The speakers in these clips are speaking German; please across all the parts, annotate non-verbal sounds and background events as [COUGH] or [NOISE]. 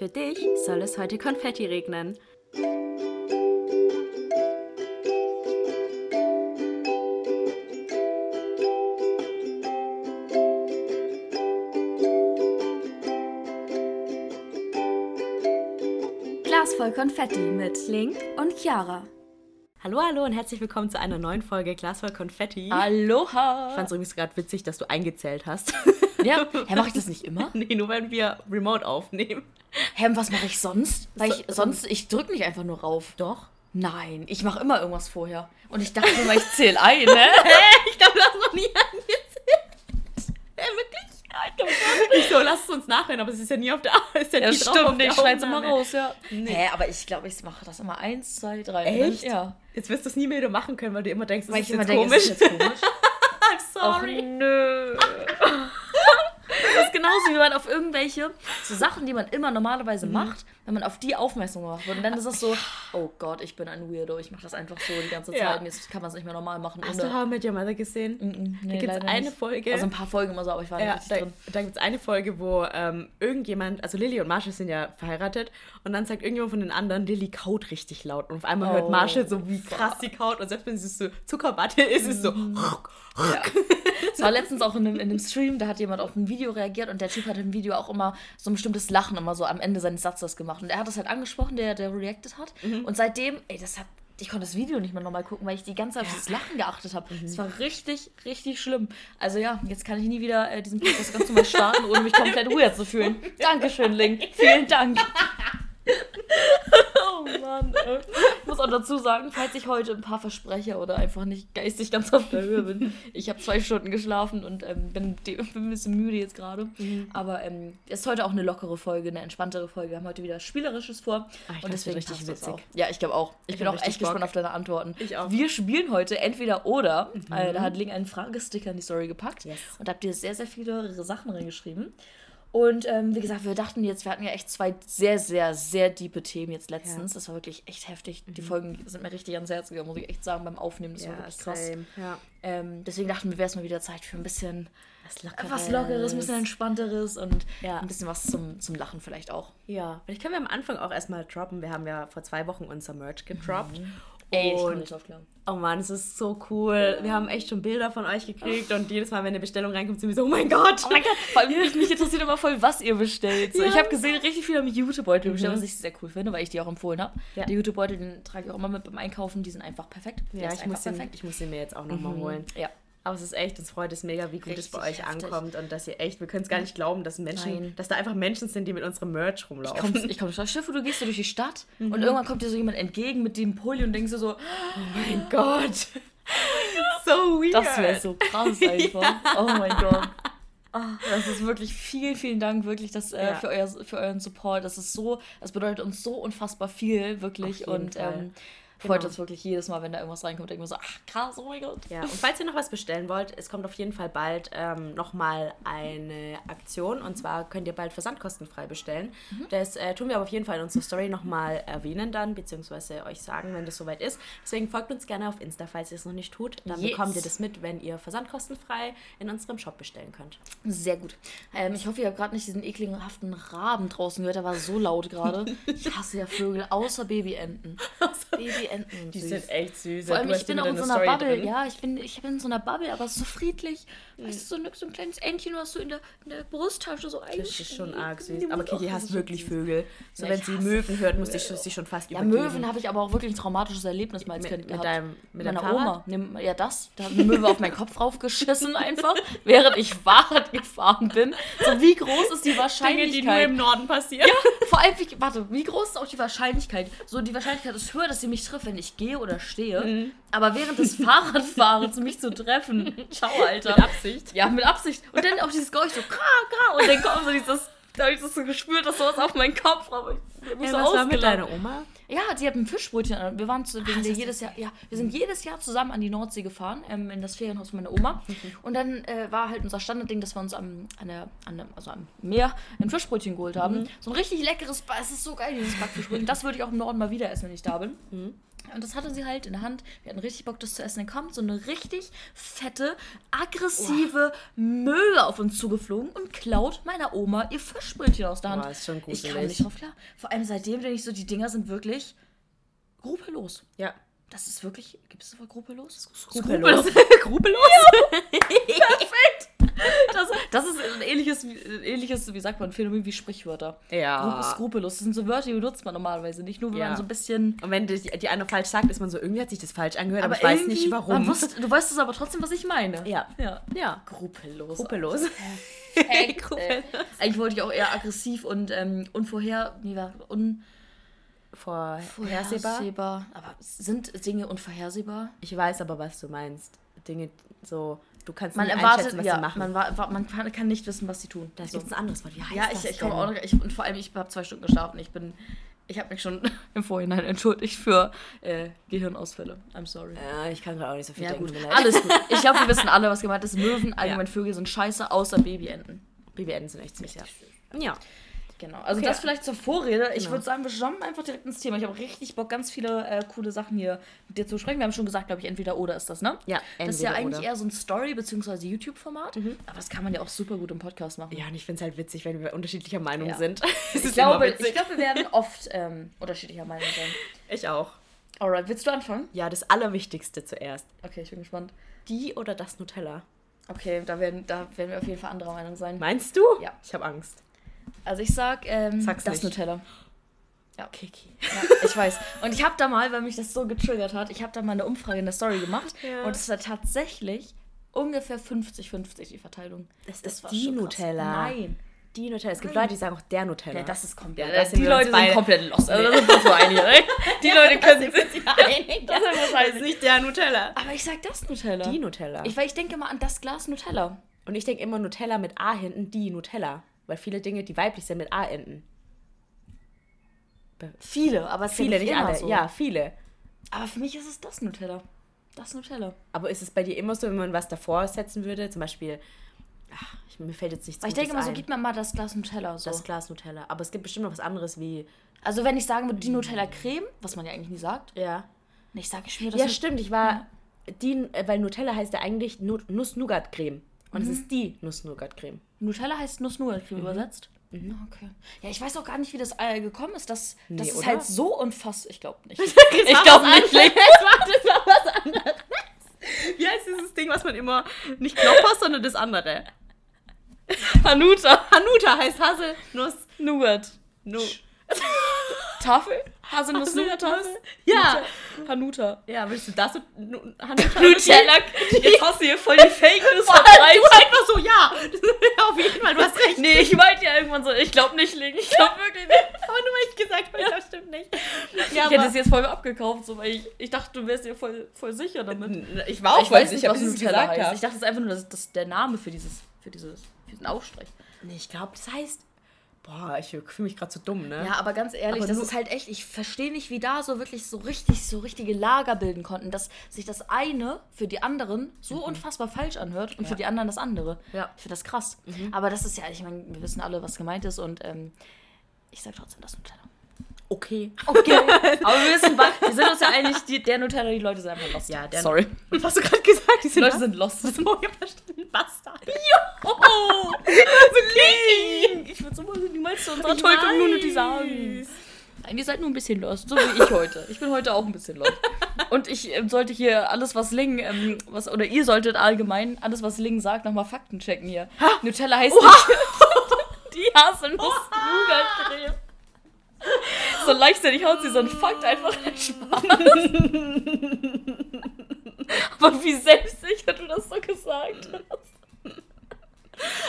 Für dich soll es heute Konfetti regnen. Glas voll Konfetti mit Link und Chiara. Hallo, hallo und herzlich willkommen zu einer neuen Folge Glas voll Konfetti. Aloha! Ich fand es übrigens gerade witzig, dass du eingezählt hast. Ja, [LAUGHS] hä, mache ich das nicht immer? nee, nur wenn wir remote aufnehmen. Hä, und was mache ich sonst? Weil ich So- sonst, ich drücke nicht einfach nur rauf. Doch. Nein, ich mache immer irgendwas vorher. Und ich dachte immer, ich [LAUGHS] zähle ein, ne? [LAUGHS] Ich glaube, du hast noch nie [LAUGHS] angezählt. Hä, wirklich? Ich so, lass es uns nachhören, aber es ist ja nie auf der ist ja Ja, stimmt, ich schneid's immer Aufnahme. raus, ja. Nee. Hä, aber ich glaube, ich mache das immer eins, zwei, drei. Echt? Ja. Jetzt wirst du es nie mehr wieder machen können, weil du immer denkst, das Weil ist ich immer jetzt denke, komisch. ist jetzt komisch? I'm Och, sorry. nö. Genauso, wie man auf irgendwelche so Sachen, die man immer normalerweise Mhm. macht, wenn man auf die aufmerksam gemacht wird. Und dann ist es so, oh Gott, ich bin ein Weirdo, ich mache das einfach so die ganze Zeit Ja. und jetzt kann man es nicht mehr normal machen. Hast du How I Met Your Mother gesehen? Mm, da nee, gibt es eine nicht. Folge. Also ein paar Folgen immer so, aber ich war ja, nicht da, drin. da gibt es eine Folge, wo ähm, irgendjemand, also Lilly und Marshall sind ja verheiratet und dann sagt irgendjemand von den anderen, Lilly kaut richtig laut und auf einmal hört Oh, Marshall so, wie krass sie kaut und selbst wenn sie so Zuckerwatte ist, ist so [LAUGHS] Ja. Es war letztens auch in einem, in einem Stream, da hat jemand auf ein Video reagiert und der Typ hat im Video auch immer so ein bestimmtes Lachen immer so am Ende seines Satzes gemacht. Und er hat das halt angesprochen, der, der reacted hat. Und seitdem, ey, das hat. Ich konnte das Video nicht mehr nochmal gucken, weil ich die ganze Zeit auf das Lachen geachtet habe. Es war richtig, richtig schlimm. Also ja, jetzt kann ich nie wieder äh, diesen Podcast ganz normal starten, ohne mich komplett weird zu fühlen. [LAUGHS] Dankeschön, Link. Vielen Dank. [LAUGHS] Ey. Ich muss auch dazu sagen, falls ich heute ein paar verspreche oder einfach nicht geistig ganz auf der Höhe bin. [LAUGHS] Ich habe zwei Stunden geschlafen und ähm, bin, bin ein bisschen müde jetzt gerade. Aber ähm, es ist heute auch eine lockere Folge, eine entspanntere Folge. Wir haben heute wieder Spielerisches vor. Ah, ich und deswegen richtig witzig. Ja, ich glaube auch. Ich, Ich bin auch echt gespannt Bock. auf deine Antworten. Ich auch. Wir spielen heute entweder oder. Äh, da hat Link einen Fragesticker in die Story gepackt. Yes. Und da habt ihr sehr, sehr viele Sachen reingeschrieben. Und ähm, wie gesagt, wir dachten jetzt, wir hatten ja echt zwei sehr, sehr, sehr diepe Themen jetzt letztens. Ja. Das war wirklich echt heftig. Die Folgen sind mir richtig ans Herz gegangen, muss ich echt sagen, beim Aufnehmen. Das war wirklich krass. Ja. Ähm, deswegen dachten wir, wäre es mal wieder Zeit für ein bisschen Was Lockeres. was Lockeres, ein bisschen Entspannteres und Ja. ein bisschen was zum, zum Lachen vielleicht auch. Ja, vielleicht können wir am Anfang auch erstmal droppen. Wir haben ja vor zwei Wochen unser Merch gedroppt. Ey, ich Und nicht drauf klar. Oh Mann, es ist so cool. Wir haben echt schon Bilder von euch gekriegt und jedes Mal, wenn eine Bestellung reinkommt, sind wir so, oh mein Gott. Oh mein Gott, vor allem mich, mich interessiert immer voll, was ihr bestellt. So, Ja. Ich habe gesehen, richtig viele haben Jutebeutel bestellt, was ich sehr cool finde, weil ich die auch empfohlen habe. Ja. Die Jutebeutel, den trage ich auch immer mit beim Einkaufen, die sind einfach perfekt. Der Ja, ich muss, den, ich muss den mir jetzt auch nochmal holen. Ja. Aber es ist echt, uns freut es mega, wie gut es bei euch Richtig heftig. ankommt und dass ihr echt, wir können es gar nicht glauben, dass Menschen, Nein. dass da einfach Menschen sind, die mit unserem Merch rumlaufen. Ich komme nicht Stefan, du gehst so durch die Stadt [LAUGHS] Mhm. und irgendwann kommt dir so jemand entgegen mit dem Pulli und denkst du so, Oh mein [LAUGHS] Gott. [LAUGHS] so weird. das wäre so krass einfach. Oh mein Gott. Ah, das ist wirklich viel, vielen Dank wirklich das, äh, Ja. für, euer, für euren Support. Das ist so, das bedeutet uns so unfassbar viel, wirklich. Und Fall. Ähm, freut Genau. uns wirklich jedes Mal, wenn da irgendwas reinkommt, denken wir so, ach krass, oh mein Gott. Ja, und falls ihr noch was bestellen wollt, es kommt auf jeden Fall bald ähm, nochmal eine Aktion. Und zwar könnt ihr bald versandkostenfrei bestellen. Mhm. Das äh, tun wir aber auf jeden Fall in unserer Story nochmal erwähnen dann, beziehungsweise euch sagen, wenn das soweit ist. Deswegen folgt uns gerne auf Insta, falls ihr es noch nicht tut. Dann Yes. bekommt ihr das mit, wenn ihr versandkostenfrei in unserem Shop bestellen könnt. Sehr gut. Ähm, ich hoffe, ihr habt gerade nicht diesen ekelhaften Raben draußen gehört, der war so laut gerade. [LAUGHS] Ich hasse ja Vögel, außer Babyenten. Babyenten sind Die süß. sind echt süß. Vor allem, Du ich bin auch in so einer Story Bubble. drin. Ja, ich bin, ich bin in so einer Bubble, aber so friedlich. Weißt du, so, ein- so ein kleines Entchen, was so in der, in der Brusttasche so Das eigentlich. ist schon arg süß. Aber das hasst wirklich. Vögel. So, Ja, wenn sie Möwen hört, muss ich sie schon fast Ja, übergeben. Möwen habe ich aber auch wirklich ein traumatisches Erlebnis mal als Mit- Kind mit gehabt. deinem- mit meiner Fahrrad? Oma. Ja, das. Da hat eine Möwe auf meinen Kopf raufgeschissen einfach, [LAUGHS] während ich Fahrrad gefahren bin. So, wie groß ist die Dinge, Wahrscheinlichkeit? die nur im Norden passieren. Vor allem, wie, warte, wie groß ist auch die Wahrscheinlichkeit? So, die Wahrscheinlichkeit ist höher, dass sie mich trifft, wenn ich gehe oder stehe. Mhm. Aber während des [LAUGHS] Fahrradfahrens mich zu treffen. Ciao, Alter. Mit Absicht. Ja, mit Absicht. Und dann auch dieses Geräusch so, ka, ka. Und dann kommt so dieses, da habe ich das so gespürt, dass sowas auf meinen Kopf, aber ich mich Hey, so was war mit deiner Oma? Ja, die hat ein Fischbrötchen. an. Wir waren zu, wir sind das ja ist jedes Jahr, ja, wir sind jedes Jahr zusammen an die Nordsee gefahren, ähm, in das Ferienhaus meiner Oma. Und dann äh, war halt unser Standardding, dass wir uns am, an der, an der, also am Meer ein Fischbrötchen geholt haben. So ein richtig leckeres, Ba- es ist so geil, dieses Backfischbrötchen. Das würde ich auch im Norden mal wieder essen, wenn ich da bin. Und das hatte sie halt in der Hand. Wir hatten richtig Bock, das zu essen. Dann kommt so eine richtig fette, aggressive Möwe auf uns zugeflogen und klaut meiner Oma ihr Fischbrötchen aus der Hand. Boah, ist schon ich kam nicht drauf klar. Vor allem seitdem denke ich so, die Dinger sind wirklich skrupellos. Ja. Das ist wirklich. Gibt es das Wort skrupellos? [LAUGHS] Skrupellos. Skrupellos? [LAUGHS] Das, das ist ein ähnliches, wie- ein ähnliches, wie sagt man, Phänomen wie Sprichwörter. Ja. Skru- Skrupellos. Das sind so Wörter, die benutzt man normalerweise nicht. Nur wenn Ja. man so ein bisschen. Und wenn die, die eine falsch sagt, ist man so, irgendwie hat sich das falsch angehört, aber, ich weiß nicht warum. Wusste, du weißt es aber trotzdem, was ich meine. Ja. Ja. ja. Skrupellos. Skrupellos. Perfekt, [LAUGHS] Skrupellos. ey. Eigentlich wollte ich auch eher aggressiv und ähm, unvorher, nee, war un, Vorhersehbar. vorhersehbar. Aber sind Dinge unvorhersehbar? Ich weiß aber, was du meinst. Dinge so, du kannst Man nicht erwartet, einschätzen, was ja, sie machen. man, war, man kann, nicht wissen, was sie tun. da So. gibt es ein anderes Wort. Wie heißt Ja, das ich, ich komme auch noch. Ich, und vor allem, ich habe zwei Stunden geschlafen. Ich bin. Ich habe mich schon [LAUGHS] im Vorhinein entschuldigt für äh, Gehirnausfälle. I'm sorry. Ja, ich kann gerade auch nicht so viel Ja, denken. gut. Alles gut. Ich glaube, wir wissen [LAUGHS] alle, was gemeint ist. Möwen, allgemein Vögel sind scheiße, außer Babyenten. BBN sind echt ziemlich, ja. Ja. Genau. Also Okay. das vielleicht zur Vorrede. Ich Genau. würde sagen, wir jumpen einfach direkt ins Thema. Ich habe richtig Bock, ganz viele äh, coole Sachen hier mit dir zu besprechen. Wir haben schon gesagt, glaube ich, entweder oder ist das, ne? Ja, Das ist ja entweder eigentlich oder. eher so ein Story- bzw. YouTube-Format. Aber das kann man ja auch super gut im Podcast machen. Ja, und ich finde es halt witzig, wenn wir unterschiedlicher Meinung Ja. sind. [LAUGHS] Ich glaube, ich glaube, wir werden oft ähm, unterschiedlicher Meinung sein. [LAUGHS] ich auch. Alright, willst du anfangen? Ja, das Allerwichtigste zuerst. Okay, ich bin gespannt. Die oder das Nutella? Okay, da werden, da werden wir auf jeden Fall anderer Meinung sein. Meinst du? Ja. Ich habe Angst. Also ich sag, ähm, Sag's das nicht. Nutella. Kiki. Ja, ich weiß. Und ich habe da mal, weil mich das so getriggert hat, ich habe da mal eine Umfrage in der Story gemacht. Ja. Und es war tatsächlich ungefähr 50-50 die Verteilung. Das Das ist die schon krass. Nutella. Nein. Die Nutella. Es gibt Nein. Leute, die sagen auch der Nutella. Ja, das ist komplett. Ja, da sind die Leute sind komplett lost. Also, da sind wir uns so einig? [LAUGHS] Die Leute können sich [LAUGHS] [LAUGHS] einig. Das ist ja Das wahrscheinlich. nicht der Nutella. Aber ich sag das Nutella. Die Nutella. Ich, weil ich denke mal an das Glas Nutella. Und ich denke immer Nutella mit A hinten, die Nutella. Weil viele Dinge, die weiblich sind, mit A enden. Viele, aber es Viele, sind nicht immer alle. So. Ja, viele. Aber für mich ist es das Nutella. Das Nutella. Aber ist es bei dir immer so, wenn man was davor setzen würde? Zum Beispiel, ach, ich, mir fällt jetzt nichts Weil ich denke mal so, gib mir mal das Glas Nutella. So. das Glas Nutella. Aber es gibt bestimmt noch was anderes wie. also wenn ich sagen würde, die Nutella Creme, was man ja eigentlich nie sagt. Ja. Und ich sage, ich schmier das Ja, stimmt. Ich war. Die, weil Nutella heißt ja eigentlich Nu- Nuss-Nougat-Creme. Und es ist die Nuss-Nougat-Creme. Nutella heißt Nuss-Nougat-Creme Mhm. übersetzt. Ah, Okay. Ja, ich weiß auch gar nicht, wie das äh, gekommen ist. Das, das Nee, ist oder? halt so unfassbar. Ich glaube nicht. [LAUGHS] Ich Ich glaube nicht. [LAUGHS] Das war was anderes. Wie heißt dieses Ding, was man immer. Nicht Knoppers, sondern das andere? Hanuta. Hanuta heißt Haselnuss. Nougat. No. Tafel? Haselnuss. Nougat-Tafel? Ja. Hanuta. Ja, willst du das? Hanuta? [LAUGHS] Nutella. Jetzt hast du hier voll die [LAUGHS] Fake News Du verbreitet. einfach so, ja. [LAUGHS] Auf jeden Fall, du hast recht. Nee, ich meinte ja irgendwann so, ich glaube nicht, Link. Ich glaube wirklich nicht. Aber nur weil ich gesagt habe, das stimmt nicht. Ja, Ich hätte es jetzt voll abgekauft, so, weil ich, ich dachte, du wärst dir voll, voll sicher damit. ich war auch ich voll weiß nicht, sicher, was Nutella heißt. Ich dachte, es ist einfach nur das, das der Name für dieses, für dieses, für diesen Aufstrich. Nee, ich glaube, das heißt. Boah, ich fühle mich gerade so dumm, ne? Ja, aber ganz ehrlich, Aber das ist halt echt, ich verstehe nicht, wie da so wirklich so richtig, so richtige Lager bilden konnten, dass sich das eine für die anderen so unfassbar falsch anhört und für die anderen das andere. Ja. Ich finde das krass. Aber das ist ja, ich meine, wir wissen alle, was gemeint ist und ähm, ich sag trotzdem das Nutella. Okay. Okay. [LAUGHS] aber wir wissen, was- wir sind uns ja einig, die, der Nutella, die Leute sind einfach lost. Ja, der- Sorry. Was hast du gerade gesagt? Die Leute sind lost. so, ich Bastard. Oh, also Ich würde so mal niemals zu unserer toll Community weiß. sagen. Nein, ihr seid nur ein bisschen lost, so wie ich heute. Ich bin heute auch ein bisschen lost. [LAUGHS] Und ich ähm, sollte hier alles, was Ling, ähm, was, oder ihr solltet allgemein alles, was Ling sagt, nochmal Fakten checken hier. Nutella heißt nicht [LAUGHS] die Haselnuss-Nougat-Creme. So leichtsinnig haut sie so einen Fakt einfach [LAUGHS] in Spaß. [LAUGHS] Aber wie selbstsicher du das so gesagt hast.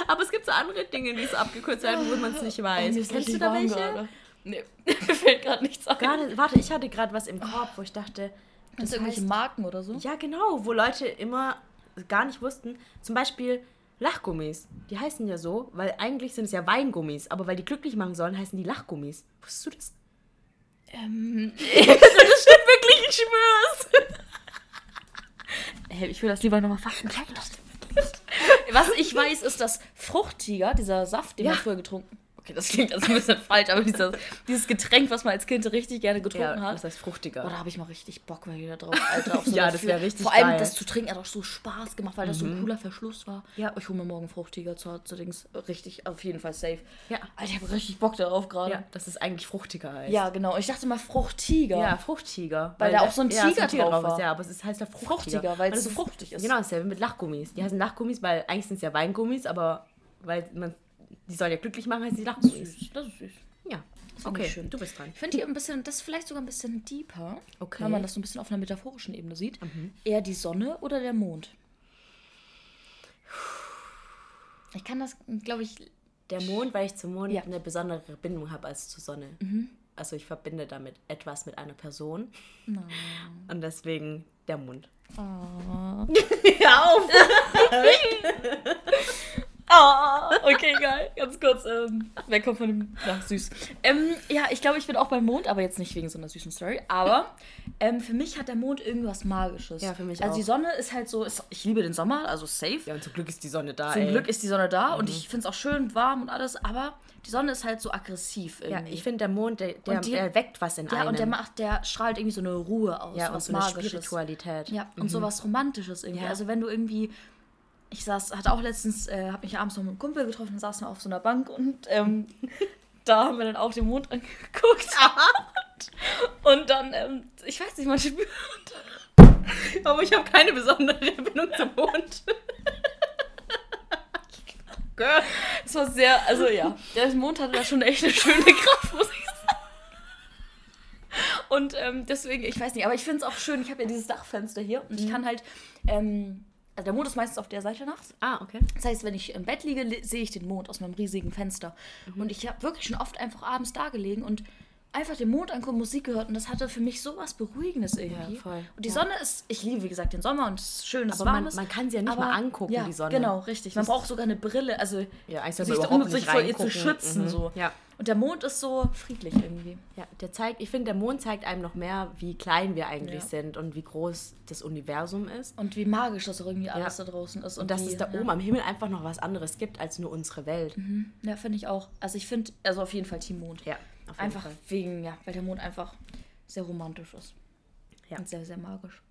Aber es gibt so andere Dinge, die so abgekürzt werden, wo man es nicht weiß. Oh, mir ist Kennst du da welche? gerade. Nee, [LAUGHS] mir fällt gerade nichts ein. Nicht. Warte, ich hatte gerade was im Kopf, wo ich dachte. Das Das irgendwelche heißt, Marken oder so? ja, genau, wo Leute immer gar nicht wussten. Zum Beispiel Lachgummis. Die heißen ja so, weil eigentlich sind es ja Weingummis, aber weil die glücklich machen sollen, heißen die Lachgummis. Wusstest du das? Ähm, [LAUGHS] das stimmt wirklich, ich schwör's. Hey, ich will das lieber nochmal checken. Was ich weiß, ist, dass Fruchttiger, dieser Saft, den Ja. man früher getrunken Okay, das klingt jetzt ein bisschen [LAUGHS] falsch, aber dieses, dieses Getränk, was man als Kind richtig gerne getrunken Ja, hat. das heißt fruchtiger. Oh, da habe ich mal richtig Bock mal wieder drauf, Alter. Auf [LAUGHS] so Ja, das Für- wär richtig Vor allem geil. das zu trinken hat auch so Spaß gemacht, weil das so ein cooler Verschluss war. Ja. Ich hole mir morgen Fruchtiger zu, zu Dings. Richtig, auf jeden Fall safe. Ja. Alter, ich habe richtig Bock darauf gerade. ja, dass es eigentlich fruchtiger heißt. Ja, genau. Ich dachte mal Fruchtiger. Ja, Fruchttiger. Weil da auch so ein ja, Tiger drauf war. ist. Ja, aber es ist, heißt ja fruchtiger. Fruchtiger, weil es das so fruchtig ist. Genau, dasselbe mit Lachgummis. Die heißen Lachgummis, weil eigentlich sind es ja Weingummis, aber weil man, die sollen ja glücklich machen, heißen die Lachgummis. Süß. Das ist süß. Ja, okay, schön. du bist dran. Ich finde die ein bisschen, das ist vielleicht sogar ein bisschen deeper, Okay. wenn man das so ein bisschen auf einer metaphorischen Ebene sieht. Eher die Sonne oder der Mond? Ich kann das, glaube ich, Der Mond, weil ich zum Mond Ja. eine besondere Bindung habe als zur Sonne. Also ich verbinde damit etwas mit einer Person. Und deswegen der Mond. Oh. [LAUGHS] Ja, auf! [LAUGHS] Ah, okay, geil. Ganz kurz, ähm, wegkommen von dem. Ach, süß. Ähm, ja, ich glaube, ich bin auch beim Mond, aber jetzt nicht wegen so einer süßen Story. Aber ähm, für mich hat der Mond irgendwas Magisches. Ja, für mich Also auch. die Sonne ist halt so, ist, ich liebe den Sommer, also safe. Ja, und zum Glück ist die Sonne da, Zum ey. Glück ist die Sonne da und ich finde es auch schön warm und alles, aber die Sonne ist halt so aggressiv Ja, irgendwie. ich finde, der Mond, der, der, die- der weckt was in ja, einem. und der macht, der strahlt irgendwie so eine Ruhe aus, ja, und was so eine Magisches. Spiritualität. Ja, und so was Romantisches irgendwie. Ja. Also wenn du irgendwie, ich saß, hatte auch letztens, äh, habe mich abends noch mit einem Kumpel getroffen, saßen wir auf so einer Bank und ähm, [LAUGHS] da haben wir dann auch den Mond angeguckt. [LAUGHS] und dann, ähm, ich weiß nicht, man spürt. Aber ich habe keine besondere Bindung zum Mond. [LAUGHS] Girl. Es war sehr, also ja, der Mond hatte da schon echt eine schöne Kraft, muss ich sagen. Und ähm, deswegen, ich weiß nicht, aber ich finde es auch schön, ich habe ja dieses Dachfenster hier und ich kann halt, ähm, also der Mond ist meistens auf der Seite nachts. Ah, okay. Das heißt, wenn ich im Bett liege, sehe ich den Mond aus meinem riesigen Fenster. Und ich habe wirklich schon oft einfach abends da gelegen und einfach den Mond angucken, Musik gehört. Und das hatte für mich so was Beruhigendes irgendwie. Ja. Und die Ja. Sonne ist, ich liebe, wie gesagt, den Sommer und es ist schön, Aber man- warm ist. man kann sie ja nicht mal angucken, ja, die Sonne. Genau, richtig. Man braucht sogar eine Brille, also Ja, eigentlich sich, man um sich vor ihr zu schützen. Mhm. So. Ja. Und der Mond ist so friedlich irgendwie. Ja, der zeigt, ich finde, der Mond zeigt einem noch mehr, wie klein wir eigentlich sind und wie groß das Universum ist. Und wie magisch das auch irgendwie alles da draußen ist. Und dass wie, es da oben am Himmel einfach noch was anderes gibt als nur unsere Welt. Ja, finde ich auch. Also ich finde, also auf jeden Fall Team Mond. Ja, Einfach Fall. wegen, ja, weil der Mond einfach sehr romantisch ist. Ja. Und sehr, sehr magisch.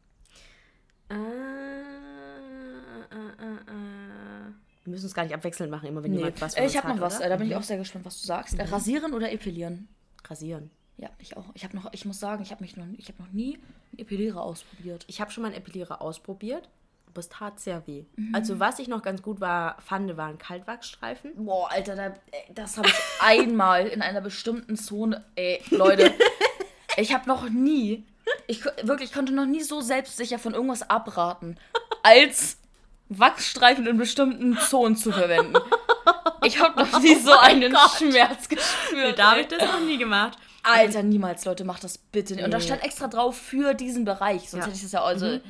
Äh, äh, äh, äh. Wir müssen es gar nicht abwechselnd machen, immer wenn Nee. jemand was von Äh, ich habe noch was, oder? äh, da bin ich auch sehr gespannt, was du sagst. Äh, Rasieren oder epilieren? Rasieren. Ja, ich auch. Ich habe noch, ich muss sagen, ich habe mich noch, ich habe noch nie einen Epilierer ausprobiert. Ich habe schon mal einen Epilierer ausprobiert, aber es tat sehr weh. Mhm. Also was ich noch ganz gut war, fand, waren Kaltwachsstreifen. Boah, Alter, da, das habe ich [LAUGHS] einmal in einer bestimmten Zone. Ey, Leute, [LAUGHS] ich habe noch nie, ich wirklich ich konnte noch nie so selbstsicher von irgendwas abraten, als Wachsstreifen in bestimmten Zonen zu verwenden. Ich habe noch nie so [LAUGHS] einen Schmerz gespürt. Da habe ich das noch nie gemacht. Alter, niemals, Leute, macht das bitte nicht. Und da Nee. stand extra drauf für diesen Bereich. Sonst Ja. hätte ich das ja also.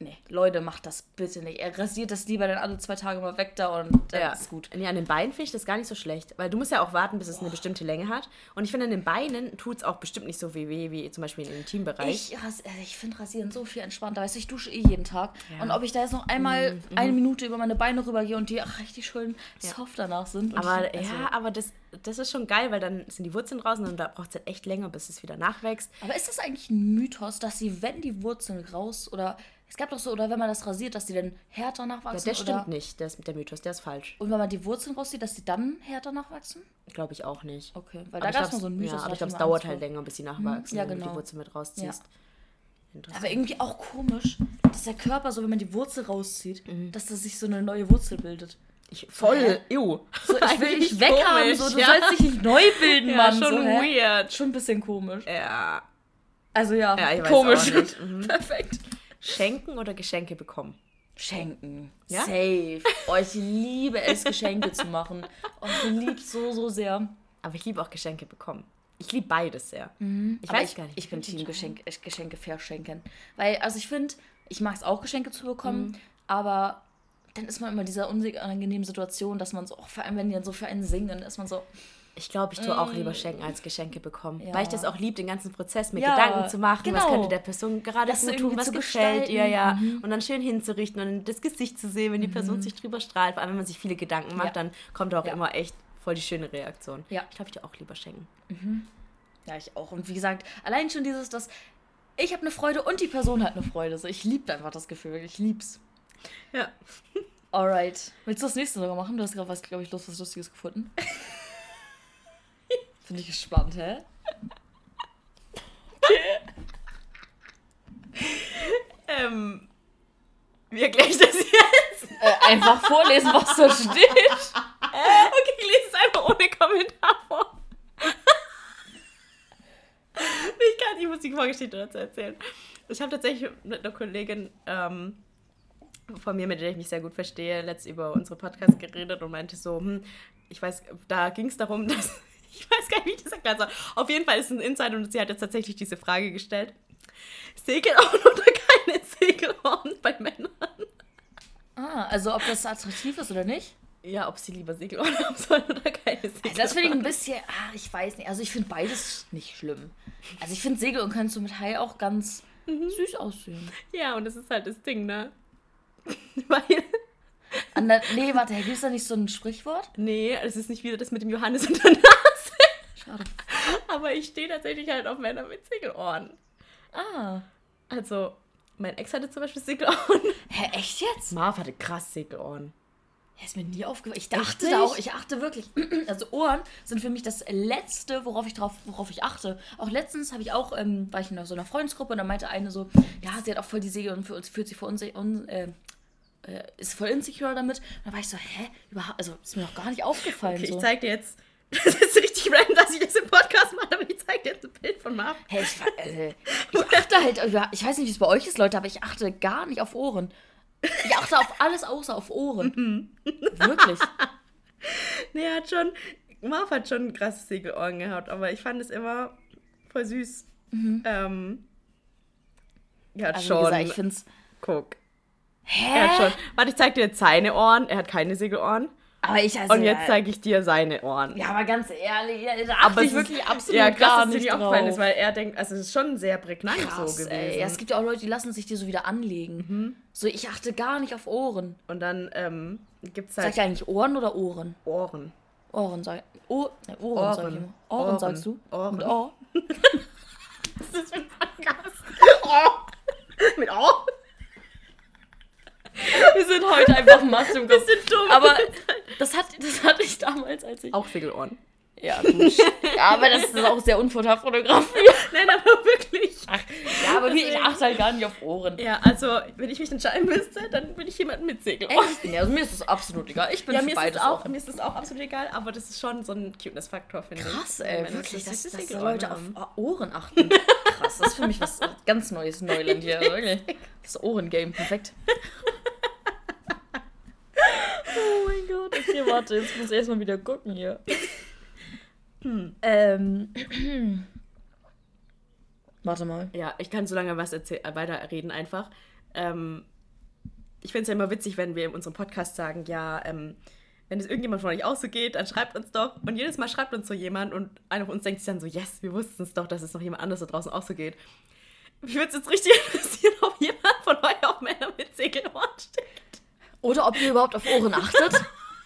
Nee, Leute, macht das bitte nicht. Er rasiert das lieber dann alle zwei Tage mal weg da und dann Ja, ist gut. Nee, an den Beinen finde ich das gar nicht so schlecht, weil du musst ja auch warten, bis es eine bestimmte Länge hat. Und ich finde, an den Beinen tut es auch bestimmt nicht so weh, weh wie zum Beispiel im Intimbereich. Ich, äh, ich finde Rasieren so viel entspannter. Weißt du, ich dusche eh jeden Tag. Und ob ich da jetzt noch einmal eine Minute über meine Beine rübergehe und die ach, richtig schön soft danach sind. Aber ich, also- ja, aber das, das ist schon geil, weil dann sind die Wurzeln draußen und da braucht es halt echt länger, bis es wieder nachwächst. Aber ist das eigentlich ein Mythos, dass sie, wenn die Wurzeln raus oder es gab doch so, oder wenn man das rasiert, dass die dann härter Ja, nachwachsen? der stimmt nicht, der, ist, der Mythos, der ist falsch. Und wenn man die Wurzeln rauszieht, dass die dann härter nachwachsen? Glaube ich auch nicht. Okay, weil Aber da gab es so einen Mythos. Ja, aber ich glaube, es dauert halt länger, bis sie nachwachsen, ja, wenn du genau. die Wurzel mit rausziehst. Interessant. Aber irgendwie auch komisch, dass der Körper so, wenn man die Wurzel rauszieht, dass da sich so eine neue Wurzel bildet. ich, voll, Hä? ew. So, ich will [LAUGHS] dich weghaben, so, du ja. sollst dich nicht neu bilden, [LAUGHS] ja, Mann. schon so, hä? weird. Schon ein bisschen komisch. Ja. Also ja, Ja, komisch. Mhm. [LAUGHS] Perfekt. Schenken oder Geschenke bekommen? Schenken. Ja? Safe. Oh, ich liebe es, [LAUGHS] Geschenke zu machen. Oh, ich liebe so, so sehr. Aber ich liebe auch Geschenke bekommen. Ich liebe beides sehr. Ich Mhm. Aber weiß ich, gar nicht. Ich bin Team ich Geschenk, Geschenke verschenken. Weil, also ich finde, ich mag es auch, Geschenke zu bekommen, Mhm. aber dann ist man immer in dieser unangenehmen Situation, dass man so, oh, vor allem wenn die dann so für einen singen, ist man so, Ich glaube, ich tue auch lieber schenken als Geschenke bekommen. Ja. Weil ich das auch liebe, den ganzen Prozess, mir Ja, Gedanken zu machen, was genau. könnte der Person gerade Das gut tun, was gefällt ihr, ja. Mhm. Und dann schön hinzurichten und das Gesicht zu sehen, wenn die Person sich drüber strahlt. Vor allem, wenn man sich viele Gedanken macht, Ja. dann kommt auch immer echt voll die schöne Reaktion. Ja. Ich glaube, ich dir auch lieber schenken. Ja, ich auch. Und wie gesagt, allein schon dieses, dass ich habe eine Freude und die Person hat eine Freude. So, ich liebe einfach das Gefühl. Ich lieb's. Ja. Alright. Willst du das nächste sogar machen? Du hast gerade was, glaube ich, los, was Lustiges gefunden. [LAUGHS] Finde ich gespannt, hä? [LAUGHS] Ähm, wie erkläre ich das jetzt? Äh, einfach vorlesen, was da steht. Okay, ich lese es einfach ohne Kommentar vor. ich kann, die Vorgeschichte dazu erzählen. Ich habe tatsächlich mit einer Kollegin ähm, von mir, mit der ich mich sehr gut verstehe, letzt über unsere Podcasts geredet und meinte so, hm, ich weiß, da ging es darum, [LAUGHS] dass, ich weiß gar nicht, wie ich das erklären soll. Auf jeden Fall ist es ein Insider und sie hat jetzt tatsächlich diese Frage gestellt. Segelohren [LAUGHS] oder keine Segelohren bei Männern? Ah, also ob das attraktiv ist oder nicht? Ja, ob sie lieber Segelohren haben sollen oder keine Segelohren. Also das finde ich ein bisschen, ah, ich weiß nicht. Also ich finde beides nicht schlimm. Also ich finde Segel und kannst du mit Hai auch ganz süß aussehen. Ja, und das ist halt das Ding, ne? [LAUGHS] Weil, An der, nee, warte, gibt es da nicht so ein Sprichwort? nee, es ist nicht wieder das mit dem Johannes und der Nase. Schade. [LAUGHS] Aber ich stehe tatsächlich halt auf Männer mit Segelohren. Ah. Also, mein Ex hatte zum Beispiel Segelohren. [LAUGHS] Hä, echt jetzt? Marv hatte krass Segelohren. Ja, ist mir nie aufgefallen. Ich dachte da auch, ich achte wirklich. [CLEARS THROAT] Also Ohren sind für mich das Letzte, worauf ich drauf, worauf ich achte. Auch letztens habe ich auch, ähm, war ich in so einer Freundesgruppe und da meinte eine so, ja, sie hat auch voll die Segel und für uns fühlt sie vor uns un, äh, äh, ist voll insecure damit. Und da war ich so, hä? Überhaupt, also ist mir noch gar nicht aufgefallen. Okay, so. ich zeig dir jetzt. [LAUGHS] Das ist richtig random, dass ich das im Podcast mache, aber ich zeig dir jetzt ein Bild von Marv. Hey, ich, äh, [LAUGHS] ich achte halt, ich weiß nicht, wie es bei euch ist, Leute, aber ich achte gar nicht auf Ohren. Ich achte auf alles außer auf Ohren. [LAUGHS] Wirklich. Nee, er hat schon. Marv hat schon krasse Segelohren gehabt, aber ich fand es immer voll süß. Ähm. Er hat Also schon. wie gesagt, ich finde es. guck. Hä? Er hat schon. Warte, ich zeig dir jetzt seine Ohren. Er hat keine Segelohren. Aber ich also, Und jetzt zeige ich dir seine Ohren. Ja, aber ganz ehrlich, da achte ich es wirklich ist, absolut ja, krass, gar dass dir nicht die aufgefallen ist, weil er denkt, also es ist schon sehr prägnant Krass, so gewesen. ey. Ja, es gibt ja auch Leute, die lassen sich die so wieder anlegen. So, ich achte gar nicht auf Ohren. Und dann ähm, gibt es halt ihr eigentlich Ohren oder Ohren? Ohren. Ohren sag oh, ne, Ohren, sag ich Ohren. immer. Ohren, Ohren. sagst du? Ohren. Mit O. [LAUGHS] Was ist das für ein Podcast? [LAUGHS] Oh. Mit O? Wir sind heute einfach [LAUGHS] matt im Kopf. Bisschen dumm. Aber das, hat, das hatte ich damals, als ich... auch Segelohren. Ja, gut. [LAUGHS] Ja, aber das ist auch sehr unvorteilhaft fotografiert. [LAUGHS] Nein, aber wirklich. Ja, aber mir, ich achte halt gar nicht auf Ohren. Ja, also, wenn ich mich entscheiden müsste, dann bin ich jemand mit Segelohren. Echt? Nee, also mir ist das absolut egal. Ich bin Ja, für mir ist, beides es auch, mir ist es auch absolut egal, aber das ist schon so ein Cuteness-Faktor, finde ich. Krass, ey, Menschen wirklich, dass, süße dass Leute auf haben. Ohren achten. Krass, das ist für mich was ganz Neues, Neuland hier, wirklich. Das Ohrengame, perfekt. Oh mein Gott, okay, warte, jetzt muss ich erstmal wieder gucken hier. Ähm. Warte mal. Ja, ich kann so lange was äh, weiterreden einfach. Ähm, ich finde es ja immer witzig, wenn wir in unserem Podcast sagen, ja, ähm, wenn es irgendjemand von euch auch so geht, dann schreibt uns doch. Und jedes Mal schreibt uns so jemand und einer von uns denkt sich dann so, yes, wir wussten es doch, dass es noch jemand anderes da draußen auch so geht. Mich würde es jetzt richtig [LAUGHS] interessieren, ob jemand von euch auch Männer mit Segelohren steht. Oder ob ihr überhaupt auf Ohren achtet.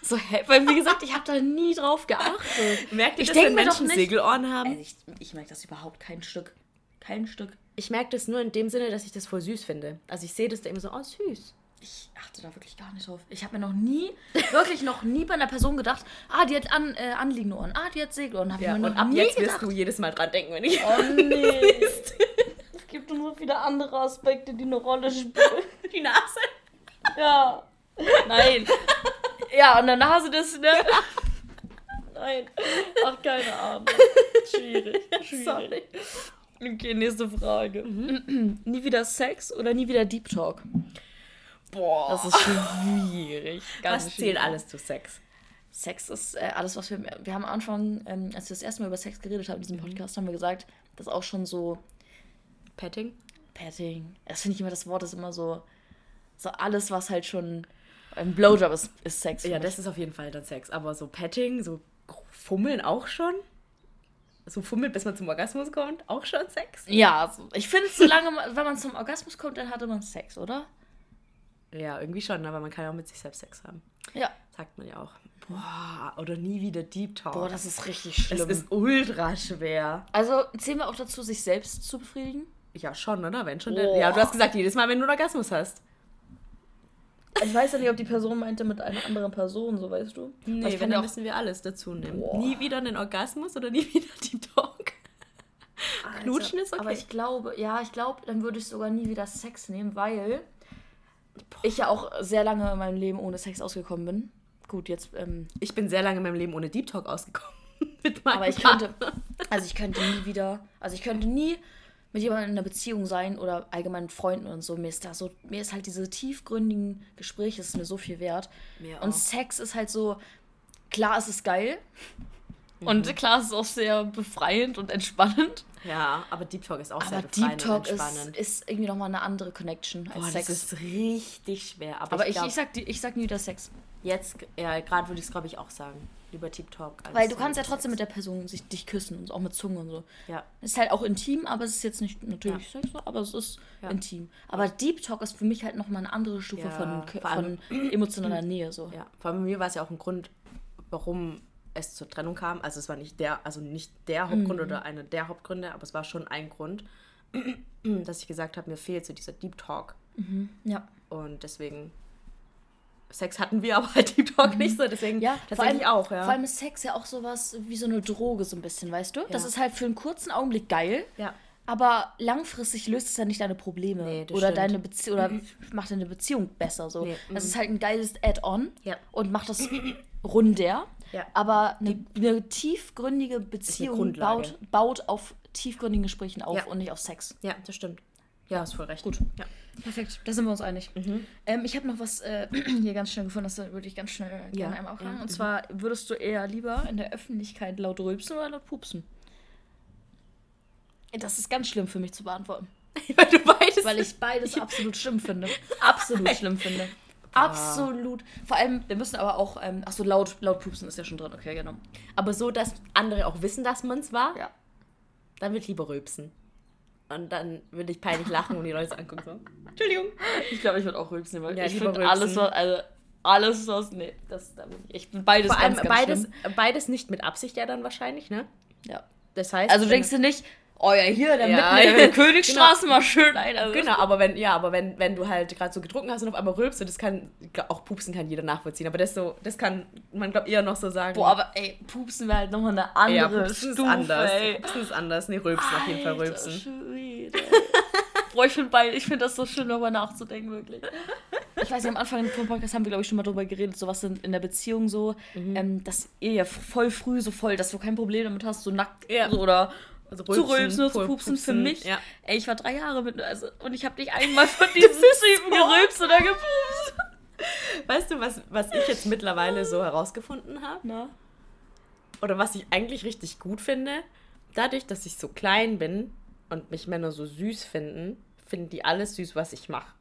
So, hä? Weil, wie gesagt, ich habe da nie drauf geachtet. Merkt ihr Ich das, denk wenn mir doch Menschen nicht- Segelohren haben? Also ich, ich merke das überhaupt kein Stück. Kein Stück. Ich merke das nur in dem Sinne, dass ich das voll süß finde. Also ich sehe das da immer so, oh süß. Ich achte da wirklich gar nicht drauf. Ich habe mir noch nie, [LAUGHS] wirklich noch nie bei einer Person gedacht, ah, die hat an, äh, anliegende Ohren, ah, die hat Segelohren. Habe Ja, ich mir und ab jetzt gedacht. wirst du jedes Mal dran denken, wenn ich... Oh [LAUGHS] nee. es gibt nur so viele andere Aspekte, die eine Rolle spielen. die Nase. Ja. Nein. Ja, an der Nase das, ne? Nein. Ach, keine Ahnung. Schwierig. Schwierig. Sorry. Okay, nächste Frage. nie wieder Sex oder nie wieder Deep Talk? Boah. Das ist schwierig. Ganz Was schwierig. zählt alles zu Sex? Sex ist äh, alles, was wir. Wir haben am Anfang, ähm, als wir das erste Mal über Sex geredet haben in diesem Podcast, haben wir gesagt, das ist auch schon so Petting? Petting. Das finde ich immer, das Wort ist immer so. So alles, was halt schon. Ein Blowjob ist, ist Sex. Ja, das ist auf jeden Fall dann Sex. Aber so Petting, so Fummeln auch schon? So Fummeln, bis man zum Orgasmus kommt, auch schon Sex? Ja, also, ich finde, solange man, wenn man zum Orgasmus kommt, dann hatte man Sex, oder? Ja, irgendwie schon, aber man kann ja auch mit sich selbst Sex haben. Ja. Sagt man ja auch. Boah, oder nie wieder Deep Talk. Boah, das ist richtig das schlimm. ist ultra schwer. also zählen wir auch dazu, sich selbst zu befriedigen? Ja, schon, oder? Wenn schon. Der, ja, du hast gesagt, jedes Mal, wenn du einen Orgasmus hast. Ich weiß ja nicht, ob die Person meinte mit einer anderen Person, so weißt du. Nee, ich kann dann auch, müssen wir alles dazu nehmen. Boah. Nie wieder einen Orgasmus oder nie wieder Deep Talk. Knutschen ist okay. Aber ich glaube, ja, ich glaube, dann würde ich sogar nie wieder Sex nehmen, weil ich ja auch sehr lange in meinem Leben ohne Sex ausgekommen bin. Gut, jetzt, ähm, Ich bin sehr lange in meinem Leben ohne Deep Talk ausgekommen. [LAUGHS] Mit meinem aber ich könnte, also ich könnte nie wieder, also ich könnte nie mit jemandem in einer Beziehung sein oder allgemein mit Freunden und so. Mir ist da so, mir ist halt diese tiefgründigen Gespräche, ist mir so viel wert. Mir Und auch. Sex ist halt so, klar, es ist geil. Mhm. Und klar, es ist auch sehr befreiend und entspannend. Ja, aber Deep Talk ist auch sehr Aber befreiend Deep Talk und ist, entspannend. ist irgendwie nochmal eine andere Connection als Boah, Sex. das ist richtig schwer. Aber, Aber ich, ich, glaub, ich, sag, ich sag nie wieder Sex. jetzt, ja, gerade würde ich es, glaube ich, auch sagen. Lieber Deep Talk. als Weil du kannst ja trotzdem mit der Person sich, dich küssen und auch mit Zunge und so. Ja. Ist halt auch intim, aber es ist jetzt nicht natürlich Sex, aber es ist Ja. intim. Aber Deep Talk ist für mich halt nochmal eine andere Stufe Ja, von, von [CLEARS THROAT] emotionaler Nähe. So. Ja, vor allem bei mir war es ja auch ein Grund, warum es zur Trennung kam. Also es war nicht der, also nicht der Hauptgrund oder einer der Hauptgründe, aber es war schon ein Grund, [CLEARS THROAT] dass ich gesagt habe, mir fehlt so dieser Deep Talk. Ja. Und deswegen Sex hatten wir, aber halt Deep Talk nicht so. Deswegen Ja, tatsächlich allem, auch, ja. Vor allem ist Sex ja auch sowas wie so eine Droge, so ein bisschen, weißt du? Das Ja. ist halt für einen kurzen Augenblick geil. ja. Aber langfrundig löst es ja nicht deine Probleme. Nee, das oder stimmt. deine Beziehung oder macht deine Beziehung besser. So. Nee, Das mhm. ist halt ein geiles Add-on Ja. und macht das runder. Ja. Aber eine, eine tiefgründige Beziehung Grundlage. baut, baut auf tiefgründigen Gesprächen auf Ja. und nicht auf Sex. ja, das stimmt. Ja, hast voll recht. Gut. Ja. Perfekt, da sind wir uns einig. Mhm. Ähm, ich habe noch was äh, [CLEARS THROAT] hier ganz schnell gefunden, das würde ich ganz schnell gerne Ja, einmal auffangen. ja, Und mhm. zwar, würdest du eher lieber in der Öffentlichkeit laut rülpsen oder laut pupsen? Das ist ganz schlimm für mich zu beantworten. [LAUGHS] Weil du beides. Weil ich [LAUGHS] beides absolut schlimm finde. [LAUGHS] Absolut schlimm finde. Absolut. Vor allem, wir müssen aber auch, ähm, achso, laut, laut pupsen ist ja schon drin. Okay, genau. aber so, dass andere auch wissen, dass man es war, Ja. dann ich lieber rülpsen. Und dann würde ich peinlich lachen und die Leute so angucken so. Entschuldigung. Ich glaube, ich würde auch rülpsen, weil Ja, ich finde alles, was, also, alles, was, nee, das, ich, ich bin beides Vor allem ganz, ganz beides, schlimm. beides nicht mit Absicht ja dann wahrscheinlich, ne? Ja. Das heißt. Also denkst du nicht, oh ja, hier, da Ja, mitten in der. Königstraße mal schön ein. Also Genau, aber wenn, ja, aber wenn, wenn du halt gerade so getrunken hast und auf einmal rülpst, das kann, ich auch pupsen kann jeder nachvollziehen, aber das so, das kann man, glaub eher noch so sagen. Boah, aber ey, pupsen wäre halt nochmal eine andere ja, pupsen Stufe, ist anders. ey. Pupsen ist anders. Nee, rülpsen auf jeden Fall Alter rülpsen. Schwede. [LAUGHS] Boah, ich finde ich find das so schön, darüber nachzudenken, wirklich. Ich weiß nicht, am Anfang vom Podcast haben wir, glaube ich, schon mal drüber geredet, so was in, in der Beziehung so, Mhm. ähm, dass ihr ja voll früh so voll, dass du kein Problem damit hast, so nackt Ja. so, oder Also zu rülpsen oder zu pupsen. Für mich, Ja. ey, ich war drei Jahre mit, also, und ich habe nicht [LAUGHS] einmal von diesem Typen gerülpst oder gepupst. Weißt du, was, was ich jetzt mittlerweile so herausgefunden habe? Oder was ich eigentlich richtig gut finde? Dadurch, dass ich so klein bin und mich Männer so süß finden, finden die alles süß, was ich mache.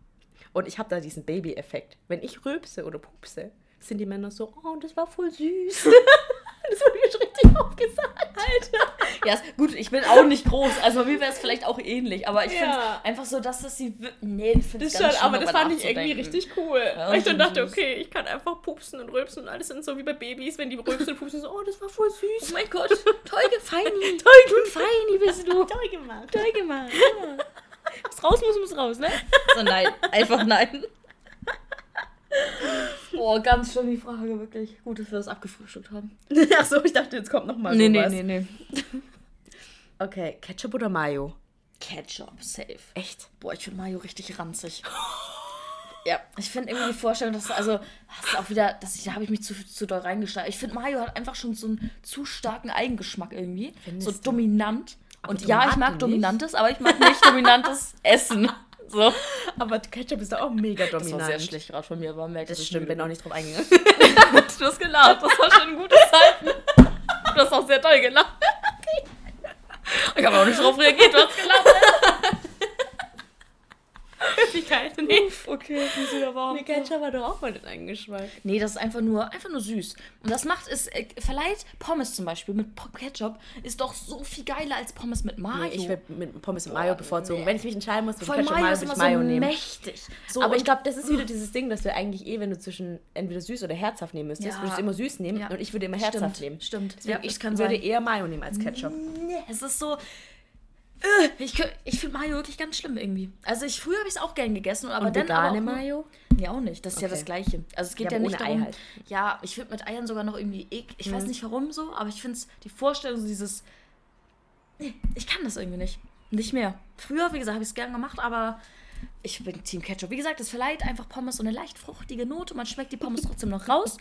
Und ich habe da diesen Baby-Effekt. Wenn ich rülpse oder pupse, sind die Männer so, oh, das war voll süß. [LAUGHS] das wurde mir schon richtig aufgesagt. Alter. Ja, gut, ich bin auch nicht groß. Also bei mir wäre es vielleicht auch ähnlich, aber ich finde Ja. einfach so, dass das sie. Nee, ich finde Das schon, aber das fand ich irgendwie richtig cool. Ja, weil ich dann dachte, okay, ich kann einfach pupsen und rülpsen und alles sind so wie bei Babys, wenn die rülpsen und pupsen, so, oh, das war voll süß. Oh mein Gott, toll, feini. Toll Gut, feini bist du. Toll gemacht. Toll gemacht. Ja. Was raus muss, muss raus, ne? So, nein, einfach nein. Boah, ganz schön die Frage, wirklich. Gut, dass wir das abgefrühstückt haben. [LAUGHS] Ach so, ich dachte, jetzt kommt noch mal nee, nee, sowas. nee, nee. [LAUGHS] Okay, Ketchup oder Mayo? Ketchup, safe. Echt? Boah, ich finde Mayo richtig ranzig. [LAUGHS] Ja, ich finde irgendwie die Vorstellung, dass also das ist auch wieder, dass ich, da habe ich mich zu, zu doll reingesteigert. Ich finde Mayo hat einfach schon so einen zu starken Eigengeschmack irgendwie, Findest so du? dominant. Aber Und ja, ich mag nicht? dominantes, aber ich mag nicht dominantes Essen. So. Aber Ketchup ist doch auch mega Das dominant. war sehr schlecht gerade von mir, aber merkt Das stimmt, bin auch nicht drauf eingegangen. [LAUGHS] Du hast gelacht, das war schon ein gutes Zeichen. Du hast auch sehr toll gelacht. [LAUGHS] Ich habe auch nicht drauf reagiert, du hast gelacht. [LAUGHS] Flüssigkeit. Nee. Okay, ich muss wieder warm. Nee, Ketchup hat doch auch mal den eigenen Geschmack. Nee, das ist einfach nur, einfach nur süß. Und das macht es, äh, verleiht Pommes zum Beispiel mit Ketchup ist doch so viel geiler als Pommes mit Mayo. Nee, ich würde mit Pommes und Mayo bevorzugen. nee. Wenn ich mich entscheiden muss, Vor würde ich allem Ketchup Mayo Mayo, ist immer Mayo so nehmen. mächtig. So, aber ich und- glaube, das ist wieder [LAUGHS] dieses Ding, dass du eigentlich eh, wenn du zwischen entweder süß oder herzhaft nehmen müsstest, Ja. würdest du immer süß nehmen Ja. und ich würde immer Stimmt, herzhaft nehmen. stimmt. Deswegen, Ja, ich kann würde sein. eher Mayo nehmen als Ketchup. Nee, es ist so. Äh, Ich, ich finde Mayo wirklich ganz schlimm irgendwie. Also ich früher habe ich es auch gern gegessen, aber Und dann aber vegane auch nur- Mayo? Nee, auch nicht. Das ist ja Okay. das Gleiche. Also es geht Ja, ja, aber nicht ohne Ei darum. halt. Ja, ich finde mit Eiern sogar noch irgendwie ek. Ich weiß nicht warum so, aber ich finde die Vorstellung, so dieses. Nee, ich kann das irgendwie nicht. Nicht mehr. Früher, wie gesagt, habe ich es gern gemacht, aber ich bin Team Ketchup. Wie gesagt, es verleiht einfach Pommes so eine leicht fruchtige Note. Man schmeckt die Pommes trotzdem noch raus.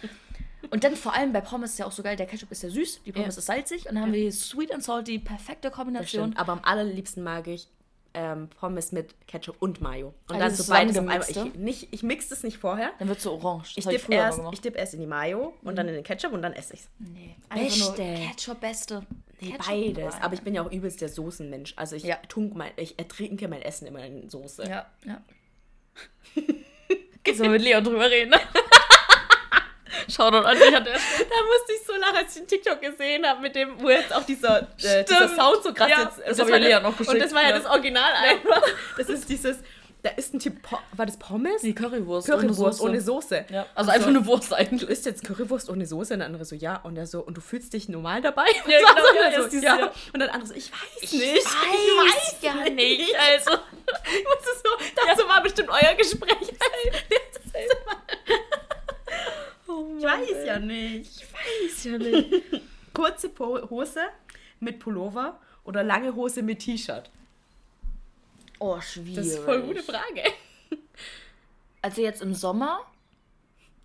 Und dann vor allem bei Pommes ist ja auch so geil, der Ketchup ist ja süß, die Pommes Ja. ist salzig und dann haben wir hier Sweet and Salty, perfekte Das Kombination. Aber am allerliebsten mag ich ähm, Pommes mit Ketchup und Mayo. Und Ah, dann so beides auf einmal. Ich, nicht, ich mixe es nicht vorher. Dann wird es so orange. Das Ich hab dipp, früher immer erst, ich dipp erst in die Mayo und dann in den Ketchup und dann esse ich es. Nee, Beste. Ketchup beste. Nee, Ketchup, beides. Aber ich bin ja auch übelst der Soßenmensch. Also ich, Ja. tunk mein, ich ertrinke mein Essen immer in Soße. Ja, ja. [LAUGHS] Kannst du mit Leon drüber reden? Schau doch an, ich hatte Da musste ich so lachen, als ich den TikTok gesehen habe, mit dem, wo jetzt auch dieser, äh, dieser. Sound so krass Ja, jetzt. das und hab war ich das- noch Und geschickt, das war ja, ja. das Original einfach. Das ist dieses, da ist ein Typ, war das Pommes? Die Currywurst. Currywurst ohne Soße. Ja, also einfach eine Wurst Du eigentlich. isst jetzt Currywurst ohne Soße und der andere so, ja. Und er so, und du fühlst dich normal dabei? Ja, [LAUGHS] So, genau, so, ja, so, ja. ja. Und dann andere so, ich weiß Ich nicht. weiß ja nicht. Also, [LAUGHS] Ich wusste so, dazu war bestimmt euer Gespräch. [LAUGHS] ich weiß ja nicht. weiß ja nicht. Kurze po Hose mit Pullover oder lange Hose mit T-Shirt? Oh, schwierig. Das ist voll gute Frage. Also jetzt im Sommer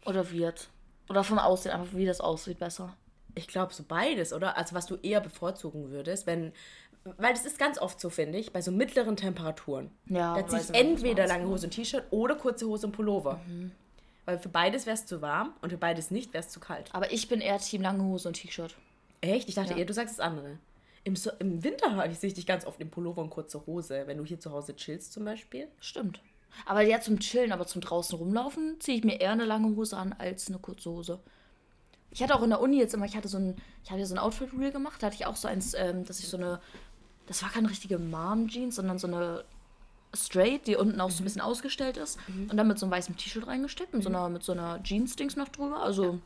oder wird? Oder vom Aussehen, einfach wie das aussieht besser. Ich glaube so beides, oder? Also was du eher bevorzugen würdest, wenn... Weil das ist ganz oft so, finde ich, bei so mittleren Temperaturen. Ja, Da ziehe ich ich, entweder lange Hose und T-Shirt oder kurze Hose und Pullover. Weil für beides wäre es zu warm und für beides nicht wäre es zu kalt. Aber ich bin eher Team lange Hose und T-Shirt. Echt? Ich dachte Ja. eher, du sagst das andere. Im, so Im Winter ich- sehe ich dich ganz oft im Pullover und kurze Hose, wenn du hier zu Hause chillst zum Beispiel. Stimmt. Aber ja, zum Chillen, aber zum draußen rumlaufen, ziehe ich mir eher eine lange Hose an als eine kurze Hose. Ich hatte auch in der Uni jetzt immer, ich hatte so ein, ich hatte so ein Outfit-Reel gemacht, da hatte ich auch so eins, ähm, dass ich so eine, das war keine richtige Mom-Jeans, sondern so eine Straight, die unten auch so ein bisschen ausgestellt ist. Und dann mit so einem weißen T-Shirt reingesteckt und so einer, mit so einer Jeans-Dings noch drüber. Also,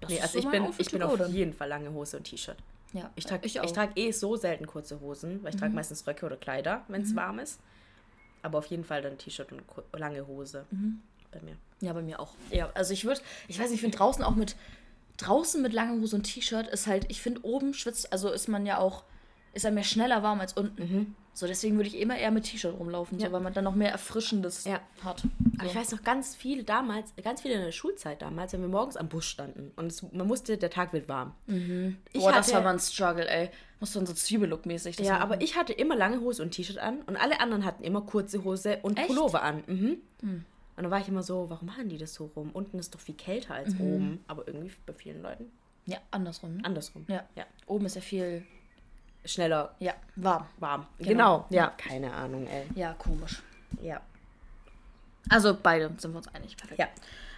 das Nee, ist also so ich bin, ich bin auf jeden Fall lange Hose und T-Shirt. Ja, Ich trage ich ich trag eh so selten kurze Hosen, weil ich trage meistens Röcke oder Kleider, wenn es warm ist. Aber auf jeden Fall dann T-Shirt und lange Hose bei mir. Ja, bei mir auch. Ja, also ich würde, ich weiß nicht, ich finde draußen auch mit, draußen mit langer Hose und T-Shirt ist halt, ich finde oben schwitzt, also ist man ja auch, ist er mehr schneller warm als unten. So, deswegen würde ich immer eher mit T-Shirt rumlaufen, Ja. so, weil man dann noch mehr Erfrischendes Ja. hat. Aber ich weiß noch ganz viele damals, ganz viele in der Schulzeit damals, wenn wir morgens am Bus standen und es, man musste, der Tag wird warm. Ich Boah, das hatte- war mal ein Struggle, ey. Muss dann so Zwiebellook-mäßig. das Ja, machen. aber ich hatte immer lange Hose und T-Shirt an und alle anderen hatten immer kurze Hose und Echt? Pullover an. Mhm. Und dann war ich immer so, warum machen die das so rum? Unten ist doch viel kälter als oben. Aber irgendwie bei vielen Leuten Ja, andersrum. Ne? andersrum. Ja. ja. Oben ist ja viel, Schneller ja, warm. warm. Genau. Genau. Ja, keine Ahnung, ey. Ja, komisch. Ja. Also beide sind wir uns einig. Perfekt. Ja.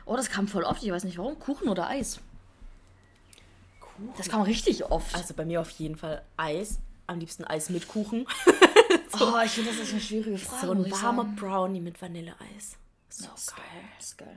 Oh, das kam voll oft. Ich weiß nicht warum. Kuchen oder Eis? Das kam richtig oft. Also bei mir auf jeden Fall Eis. Am liebsten Eis mit Kuchen. [LAUGHS] Oh, ich finde, das ist eine schwierige Frage. So ein warmer. Brownie mit Vanilleeis. So geil. geil. Ist geil.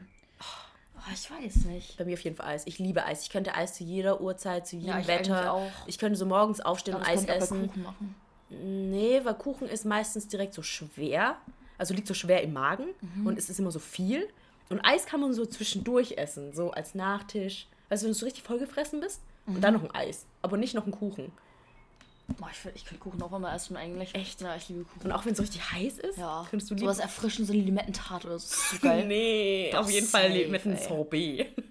Oh, ich weiß nicht. Bei mir auf jeden Fall Eis. Ich liebe Eis. Ich könnte Eis zu jeder Uhrzeit, zu jedem Ja, ich Wetter. auch. Ich könnte so morgens aufstehen Aber und Eis essen. Kuchen machen. Nee, weil Kuchen ist meistens direkt so schwer. Also liegt so schwer im Magen Mhm. und es ist immer so viel. Und Eis kann man so zwischendurch essen, so als Nachtisch. Weißt du, wenn du so richtig vollgefressen bist und Mhm. dann noch ein Eis, aber nicht noch ein Kuchen. Boah, ich, find- ich kann Kuchen auch immer essen eigentlich. Echt? Ja, ich liebe Kuchen. Und auch wenn es so richtig heiß ist, Ja. könntest du so lieber. was erfrischend, so eine Limettentart oder so. Das ist so geil. [LAUGHS] Nee, Doch, auf jeden Fall safe, mit einem ey. Sorbet. [LAUGHS]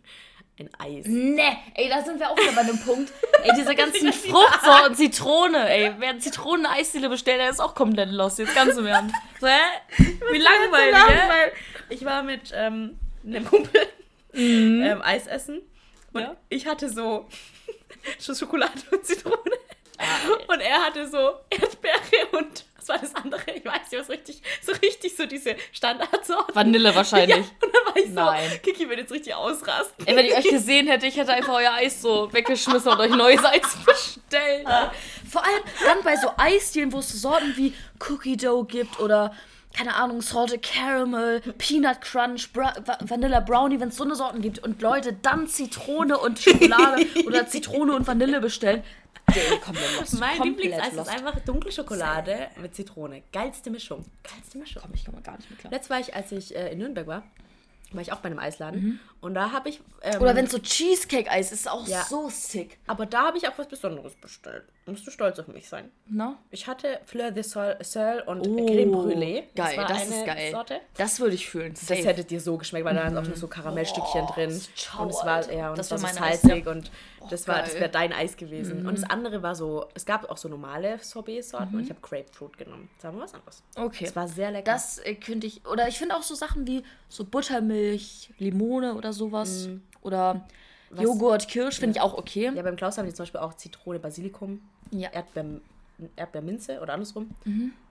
Ein Eis. Ne, ey, da sind wir auch wieder bei dem Punkt. Ey, diese [LAUGHS] ganzen Fruchtsorten, Zitrone, ey. Wer eine Zitronen-Eisdiele bestellt, der ist auch komplett lost. Jetzt ganz im Ernst. So, hä? Wie langweilig, weil ich war mit ähm, einem Kumpel ähm, Eis essen und Ja. ich hatte so Sch- Schokolade und Zitrone und er hatte so Erdbeere und was war das andere? Ich weiß dir was richtig, so richtig so diese Standardsorten. Vanille [LAUGHS] wahrscheinlich. Ja, und dann war ich so, Nein. Kiki wird jetzt richtig ausrasten. Ey, wenn ich euch gesehen hätte, ich hätte einfach euer Eis so weggeschmissen und euch neues [LAUGHS] Eis bestellt. Vor allem dann bei so Eisdielen, wo es so Sorten wie Cookie Dough gibt oder keine Ahnung, Salted Caramel, Peanut Crunch, Bra Va- Vanilla Brownie, wenn es so eine Sorten gibt und Leute dann Zitrone und Schokolade [LAUGHS] oder Zitrone und Vanille bestellen. Komplett lost. Mein Lieblingseis ist einfach dunkle Schokolade mit Zitrone. Geilste Mischung. Geilste Mischung. Komm, ich komme gar nicht mit klar. Letztes war ich, als ich äh, in Nürnberg war, war ich auch bei einem Eisladen. Und da habe ich. Ähm, Oder wenn so Cheesecake-Eis ist, auch Ja. so sick. aber da habe ich auch was Besonderes bestellt. Musst du stolz auf mich sein. Na? Ich hatte Fleur de Sol, und Oh, Creme Brûlée. Geil, war das eine ist geil. Sorte. Das würde ich fühlen. Das Safe. hätte dir so geschmeckt, weil da waren auch nur so Karamellstückchen Oh, drin. das ist ciao, und es war, ja, und Das das war so Eis, salzig und das war, das wäre dein Eis gewesen. Und das andere war so, es gab auch so normale Sorbet-Sorten und ich habe Grapefruit genommen. Sagen wir was anderes. Okay. Es war sehr lecker. Das äh, könnte ich. Oder ich finde auch so Sachen wie so Buttermilch, Limone oder sowas. Oder Joghurt, Kirsch finde ich auch okay. ja, beim Klaus haben die zum Beispiel auch Zitrone, Basilikum, Ja. Erdbeer, Erdbeerminze oder andersrum.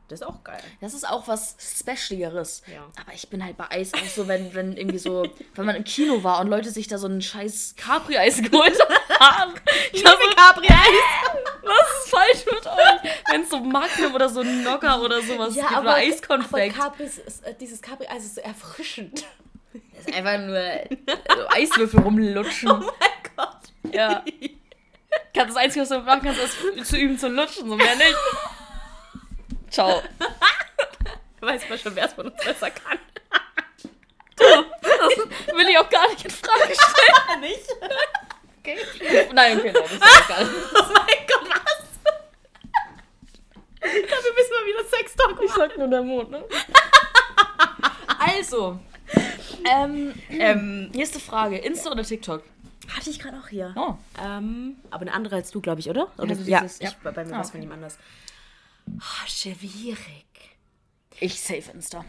Das ist auch geil. Das ist auch was Specialigeres. Ja. Aber ich bin halt bei Eis auch so, wenn, wenn irgendwie so, wenn man im Kino war und Leute sich da so ein scheiß Capri-Eis [LAUGHS] geholt haben. Ich Liebe Capri-Eis! Was ist falsch mit euch? Wenn es so Magnum oder so Nocker oder sowas gibt oder Eiskonfekt. Aber Capri ist, äh, dieses Capri-Eis ist so erfrischend. [LAUGHS] Das ist einfach nur so Eiswürfel rumlutschen. Oh mein Gott. Ja. Kannst das Einzige, was du machen kannst, ist zu üben zu lutschen, so mehr nicht. Ciao. [LAUGHS] Weiß man schon, wer es von uns besser kann. [LAUGHS] Das will ich auch gar nicht in Frage stellen. Nicht? Okay. Nein, okay, nein, das ist egal. Oh mein Gott, was? Dafür müssen wir wieder Sex-Talk Ich machen. sag nur der Mond, ne? Also. Ähm, Ähm, nächste Frage. Insta oder TikTok? hatte ich gerade auch hier. Oh. Ähm, aber eine andere als du, glaube ich, oder? oder du ja, dieses- ich, ja. bei bei mir Ah, war es von jemand anders. Ah, schwierig. Ich safe Insta.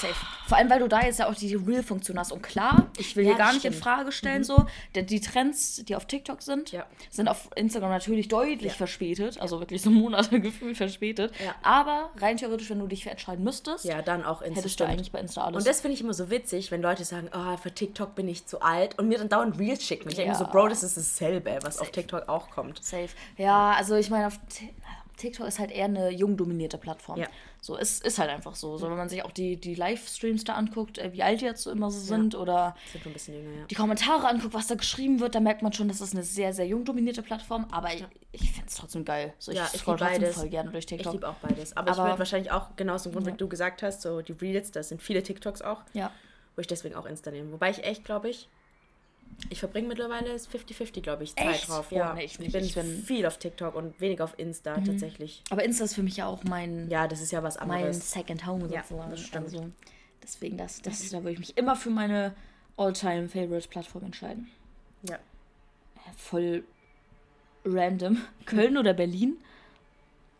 Safe. Vor allem, weil du da jetzt ja auch die Real-Funktion hast. Und klar, ich will Ja, hier gar nicht in stimmt. Frage stellen, so, denn die Trends, die auf TikTok sind, Ja. sind auf Instagram natürlich deutlich Ja. verspätet. Also wirklich so Monate [LAUGHS] gefühlt verspätet. Ja. Aber rein theoretisch, wenn du dich entscheiden müsstest, Ja, dann auch Insta. hättest du stimmt. eigentlich bei Insta alles. Und das finde ich immer so witzig, wenn Leute sagen, oh, für TikTok bin ich zu alt und mir dann dauernd Reels schicken. Und ich denke mir so, Bro, das ist dasselbe, was auf TikTok auch kommt. Safe. Ja, also ich meine, auf Ti- TikTok ist halt eher eine jung dominierte Plattform. Ja. So, es ist halt einfach so. So, wenn man sich auch die, die Livestreams da anguckt, äh, wie alt die jetzt so immer so sind oder Sind jünger, ja. die Kommentare anguckt, was da geschrieben wird, da merkt man schon, das ist eine sehr, sehr jung dominierte Plattform. Aber ich, ich finde es trotzdem geil. So, ich Ja, ich scroll lieb trotzdem beides. voll gerne durch Ich TikTok. liebe auch beides. Aber, ich Aber- würde wahrscheinlich auch genau aus dem Grund, wie du gesagt hast, so die Reels, das sind viele TikToks auch, ja. wo ich deswegen auch Insta nehme. Wobei ich echt, glaube ich, ich verbringe mittlerweile 50-50, glaube ich, Zeit Echt? drauf. Oh, Ja, nee, ich ich, bin Ich bin- viel auf TikTok und wenig auf Insta tatsächlich. Aber Insta ist für mich ja auch mein, Ja, das ist ja was mein anderes. Second Home Ja, sozusagen. das stimmt. Also, deswegen, das, das ist, da würde ich mich immer für meine All-Time-Favorite-Plattform entscheiden. Ja. Ja, voll random. [LAUGHS] Köln oder Berlin?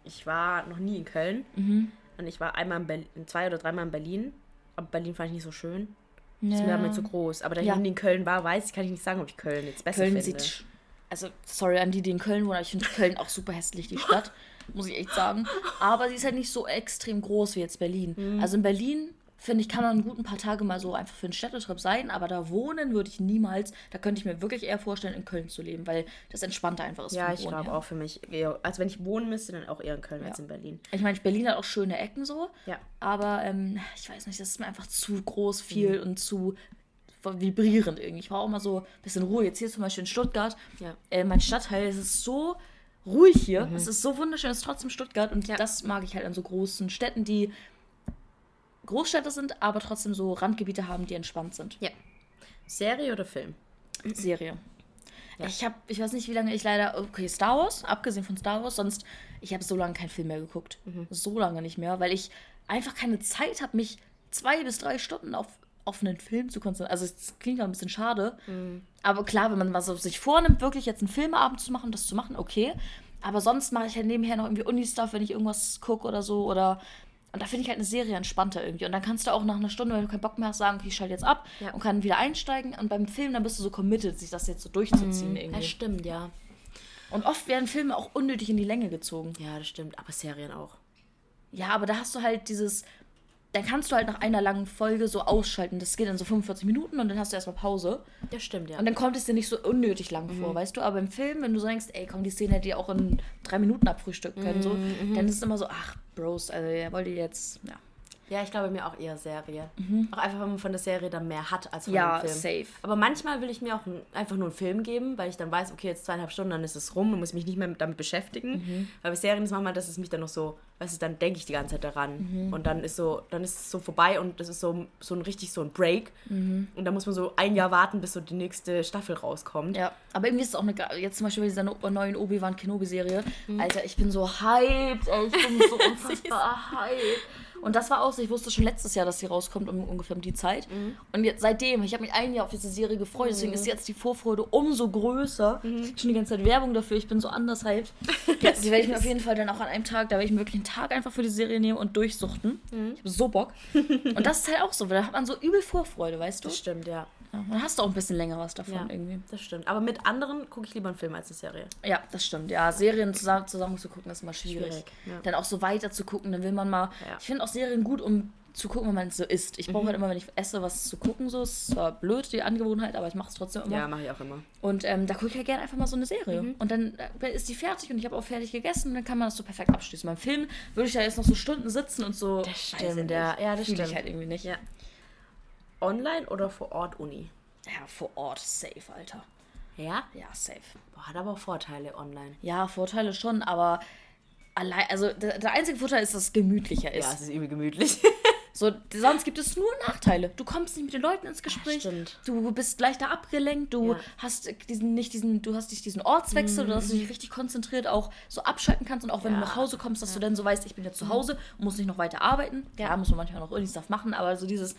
Ich war noch nie in Köln Mhm. und ich war einmal in Berlin, zwei oder dreimal in Berlin. Aber Berlin fand ich nicht so schön. Das ist mir damit zu groß. Aber da Ja. in Köln war, weiß ich, kann ich nicht sagen, ob ich Köln jetzt besser Köln finde. sieht. Also, sorry an die, die in Köln wohnen, aber ich finde Köln auch super hässlich, die Stadt. [LAUGHS] muss ich echt sagen. Aber sie ist halt nicht so extrem groß wie jetzt Berlin. Mhm. Also in Berlin, finde ich, kann man gut ein paar Tage mal so einfach für einen Städtetrip sein, aber da wohnen würde ich niemals. Da könnte ich mir wirklich eher vorstellen, in Köln zu leben, weil das entspannter einfach ist. Ja, ich glaube auch für mich. Also wenn ich wohnen müsste, dann auch eher in Köln Ja. als in Berlin. Ich meine, Berlin hat auch schöne Ecken so, Ja. aber ähm, ich weiß nicht, das ist mir einfach zu groß, viel und zu vibrierend irgendwie. Ich brauche auch mal so ein bisschen Ruhe. Jetzt hier zum Beispiel in Stuttgart, Ja. äh, mein Stadtteil, es ist so ruhig hier. Es ist so wunderschön, es ist trotzdem Stuttgart und Ja. das mag ich halt an so großen Städten, die Großstädte sind, aber trotzdem so Randgebiete haben, die entspannt sind. Ja. Serie oder Film? Serie. Ja. Ich habe, ich weiß nicht, wie lange ich leider, okay, Star Wars, abgesehen von Star Wars, sonst, ich habe so lange keinen Film mehr geguckt. So lange nicht mehr, weil ich einfach keine Zeit habe, mich zwei bis drei Stunden auf, auf einen Film zu konzentrieren. Also es klingt ja ein bisschen schade, aber klar, wenn man was auf sich vornimmt, wirklich jetzt einen Filmabend zu machen, das zu machen, okay. Aber sonst mache ich halt nebenher noch irgendwie Uni-Stuff, wenn ich irgendwas gucke oder so oder und da finde ich halt eine Serie entspannter irgendwie. Und dann kannst du auch nach einer Stunde, wenn du keinen Bock mehr hast, sagen, okay, ich schalte jetzt ab Ja. und kann wieder einsteigen. Und beim Film, dann bist du so committed, sich das jetzt so durchzuziehen Ja, irgendwie. stimmt, ja. Und oft werden Filme auch unnötig in die Länge gezogen. Ja, das stimmt. Aber Serien auch. Ja, aber da hast du halt dieses. Dann kannst du halt nach einer langen Folge so ausschalten. Das geht dann so 45 Minuten und dann hast du erstmal Pause. Das stimmt, ja. Und dann kommt es dir nicht so unnötig lang vor, weißt du? Aber im Film, wenn du so denkst, ey, komm, die Szene hätte ihr auch in drei Minuten abfrühstücken können, so, dann ist es immer so, ach, Bros, also ihr wollt ihr jetzt, ja. Ja, ich glaube mir auch eher Serie. Auch einfach, wenn man von der Serie dann mehr hat als von Ja, dem Film. safe. Aber manchmal will ich mir auch ein, einfach nur einen Film geben, weil ich dann weiß, okay, jetzt zweieinhalb Stunden, dann ist es rum und muss mich nicht mehr damit beschäftigen. Weil bei Serien ist manchmal, dass es mich dann noch so, weißt du, dann denke ich die ganze Zeit daran. Und dann ist so, dann ist es so vorbei und das ist so, so ein richtig so ein Break. Und dann muss man so ein Jahr warten, bis so die nächste Staffel rauskommt. Ja, aber irgendwie ist es auch eine, jetzt zum Beispiel bei dieser neuen Obi-Wan Kenobi-Serie. Alter, ich bin so hyped, ey, ich bin so [LAUGHS] unfassbar hyped. Und das war auch so, ich wusste schon letztes Jahr, dass sie rauskommt, um ungefähr um die Zeit. Und jetzt seitdem, ich habe mich ein Jahr auf diese Serie gefreut, deswegen ist jetzt die Vorfreude umso größer. Ich krieg schon die ganze Zeit Werbung dafür, ich bin so anders [LAUGHS] hyped. Ja, die werde ich mir auf jeden Fall dann auch an einem Tag, da werde ich mir wirklich einen Tag einfach für die Serie nehmen und durchsuchten. Ich habe so Bock. [LAUGHS] Und das ist halt auch so, weil da hat man so übel Vorfreude, weißt du? Das stimmt, ja. Ja, und dann hast du auch ein bisschen länger was davon Ja, irgendwie. das stimmt. Aber mit anderen gucke ich lieber einen Film als eine Serie. Ja, das stimmt. Ja, Serien zusammen, zusammen zu gucken ist immer schwierig. Schwierig, ja. Dann auch so weiter zu gucken, dann will man mal. Ja. Ich finde auch Serien gut, um zu gucken, wenn man so isst. Ich brauche halt immer, wenn ich esse, was zu gucken. So ist zwar blöd, die Angewohnheit, aber ich mache es trotzdem immer. Ja, mache ich auch immer. Und ähm, da gucke ich halt gerne einfach mal so eine Serie. Und dann äh, ist die fertig und ich habe auch fertig gegessen und dann kann man das so perfekt abschließen. Beim Film würde ich da jetzt noch so Stunden sitzen und so. Das stimmt, ja. Ja, das stimmt. ich halt irgendwie nicht. Ja. Online oder vor Ort Uni? ja, vor Ort safe, Alter. Ja? Ja, safe. Boah, hat aber auch Vorteile online. Ja, Vorteile schon, aber allein, also der, der einzige Vorteil ist, dass es gemütlicher ist. Ja, es ist übel gemütlich. [LAUGHS] So, sonst gibt es nur Nachteile. Du kommst nicht mit den Leuten ins Gespräch. stimmt. Du bist leichter abgelenkt. Du Ja. hast diesen nicht diesen, du hast nicht diesen Ortswechsel, dass du dich richtig konzentriert auch so abschalten kannst und auch wenn Ja. du nach Hause kommst, dass du dann so weißt, ich bin jetzt zu Hause und muss nicht noch weiter arbeiten. Ja, muss man manchmal noch irgendwie Stuff machen, aber so dieses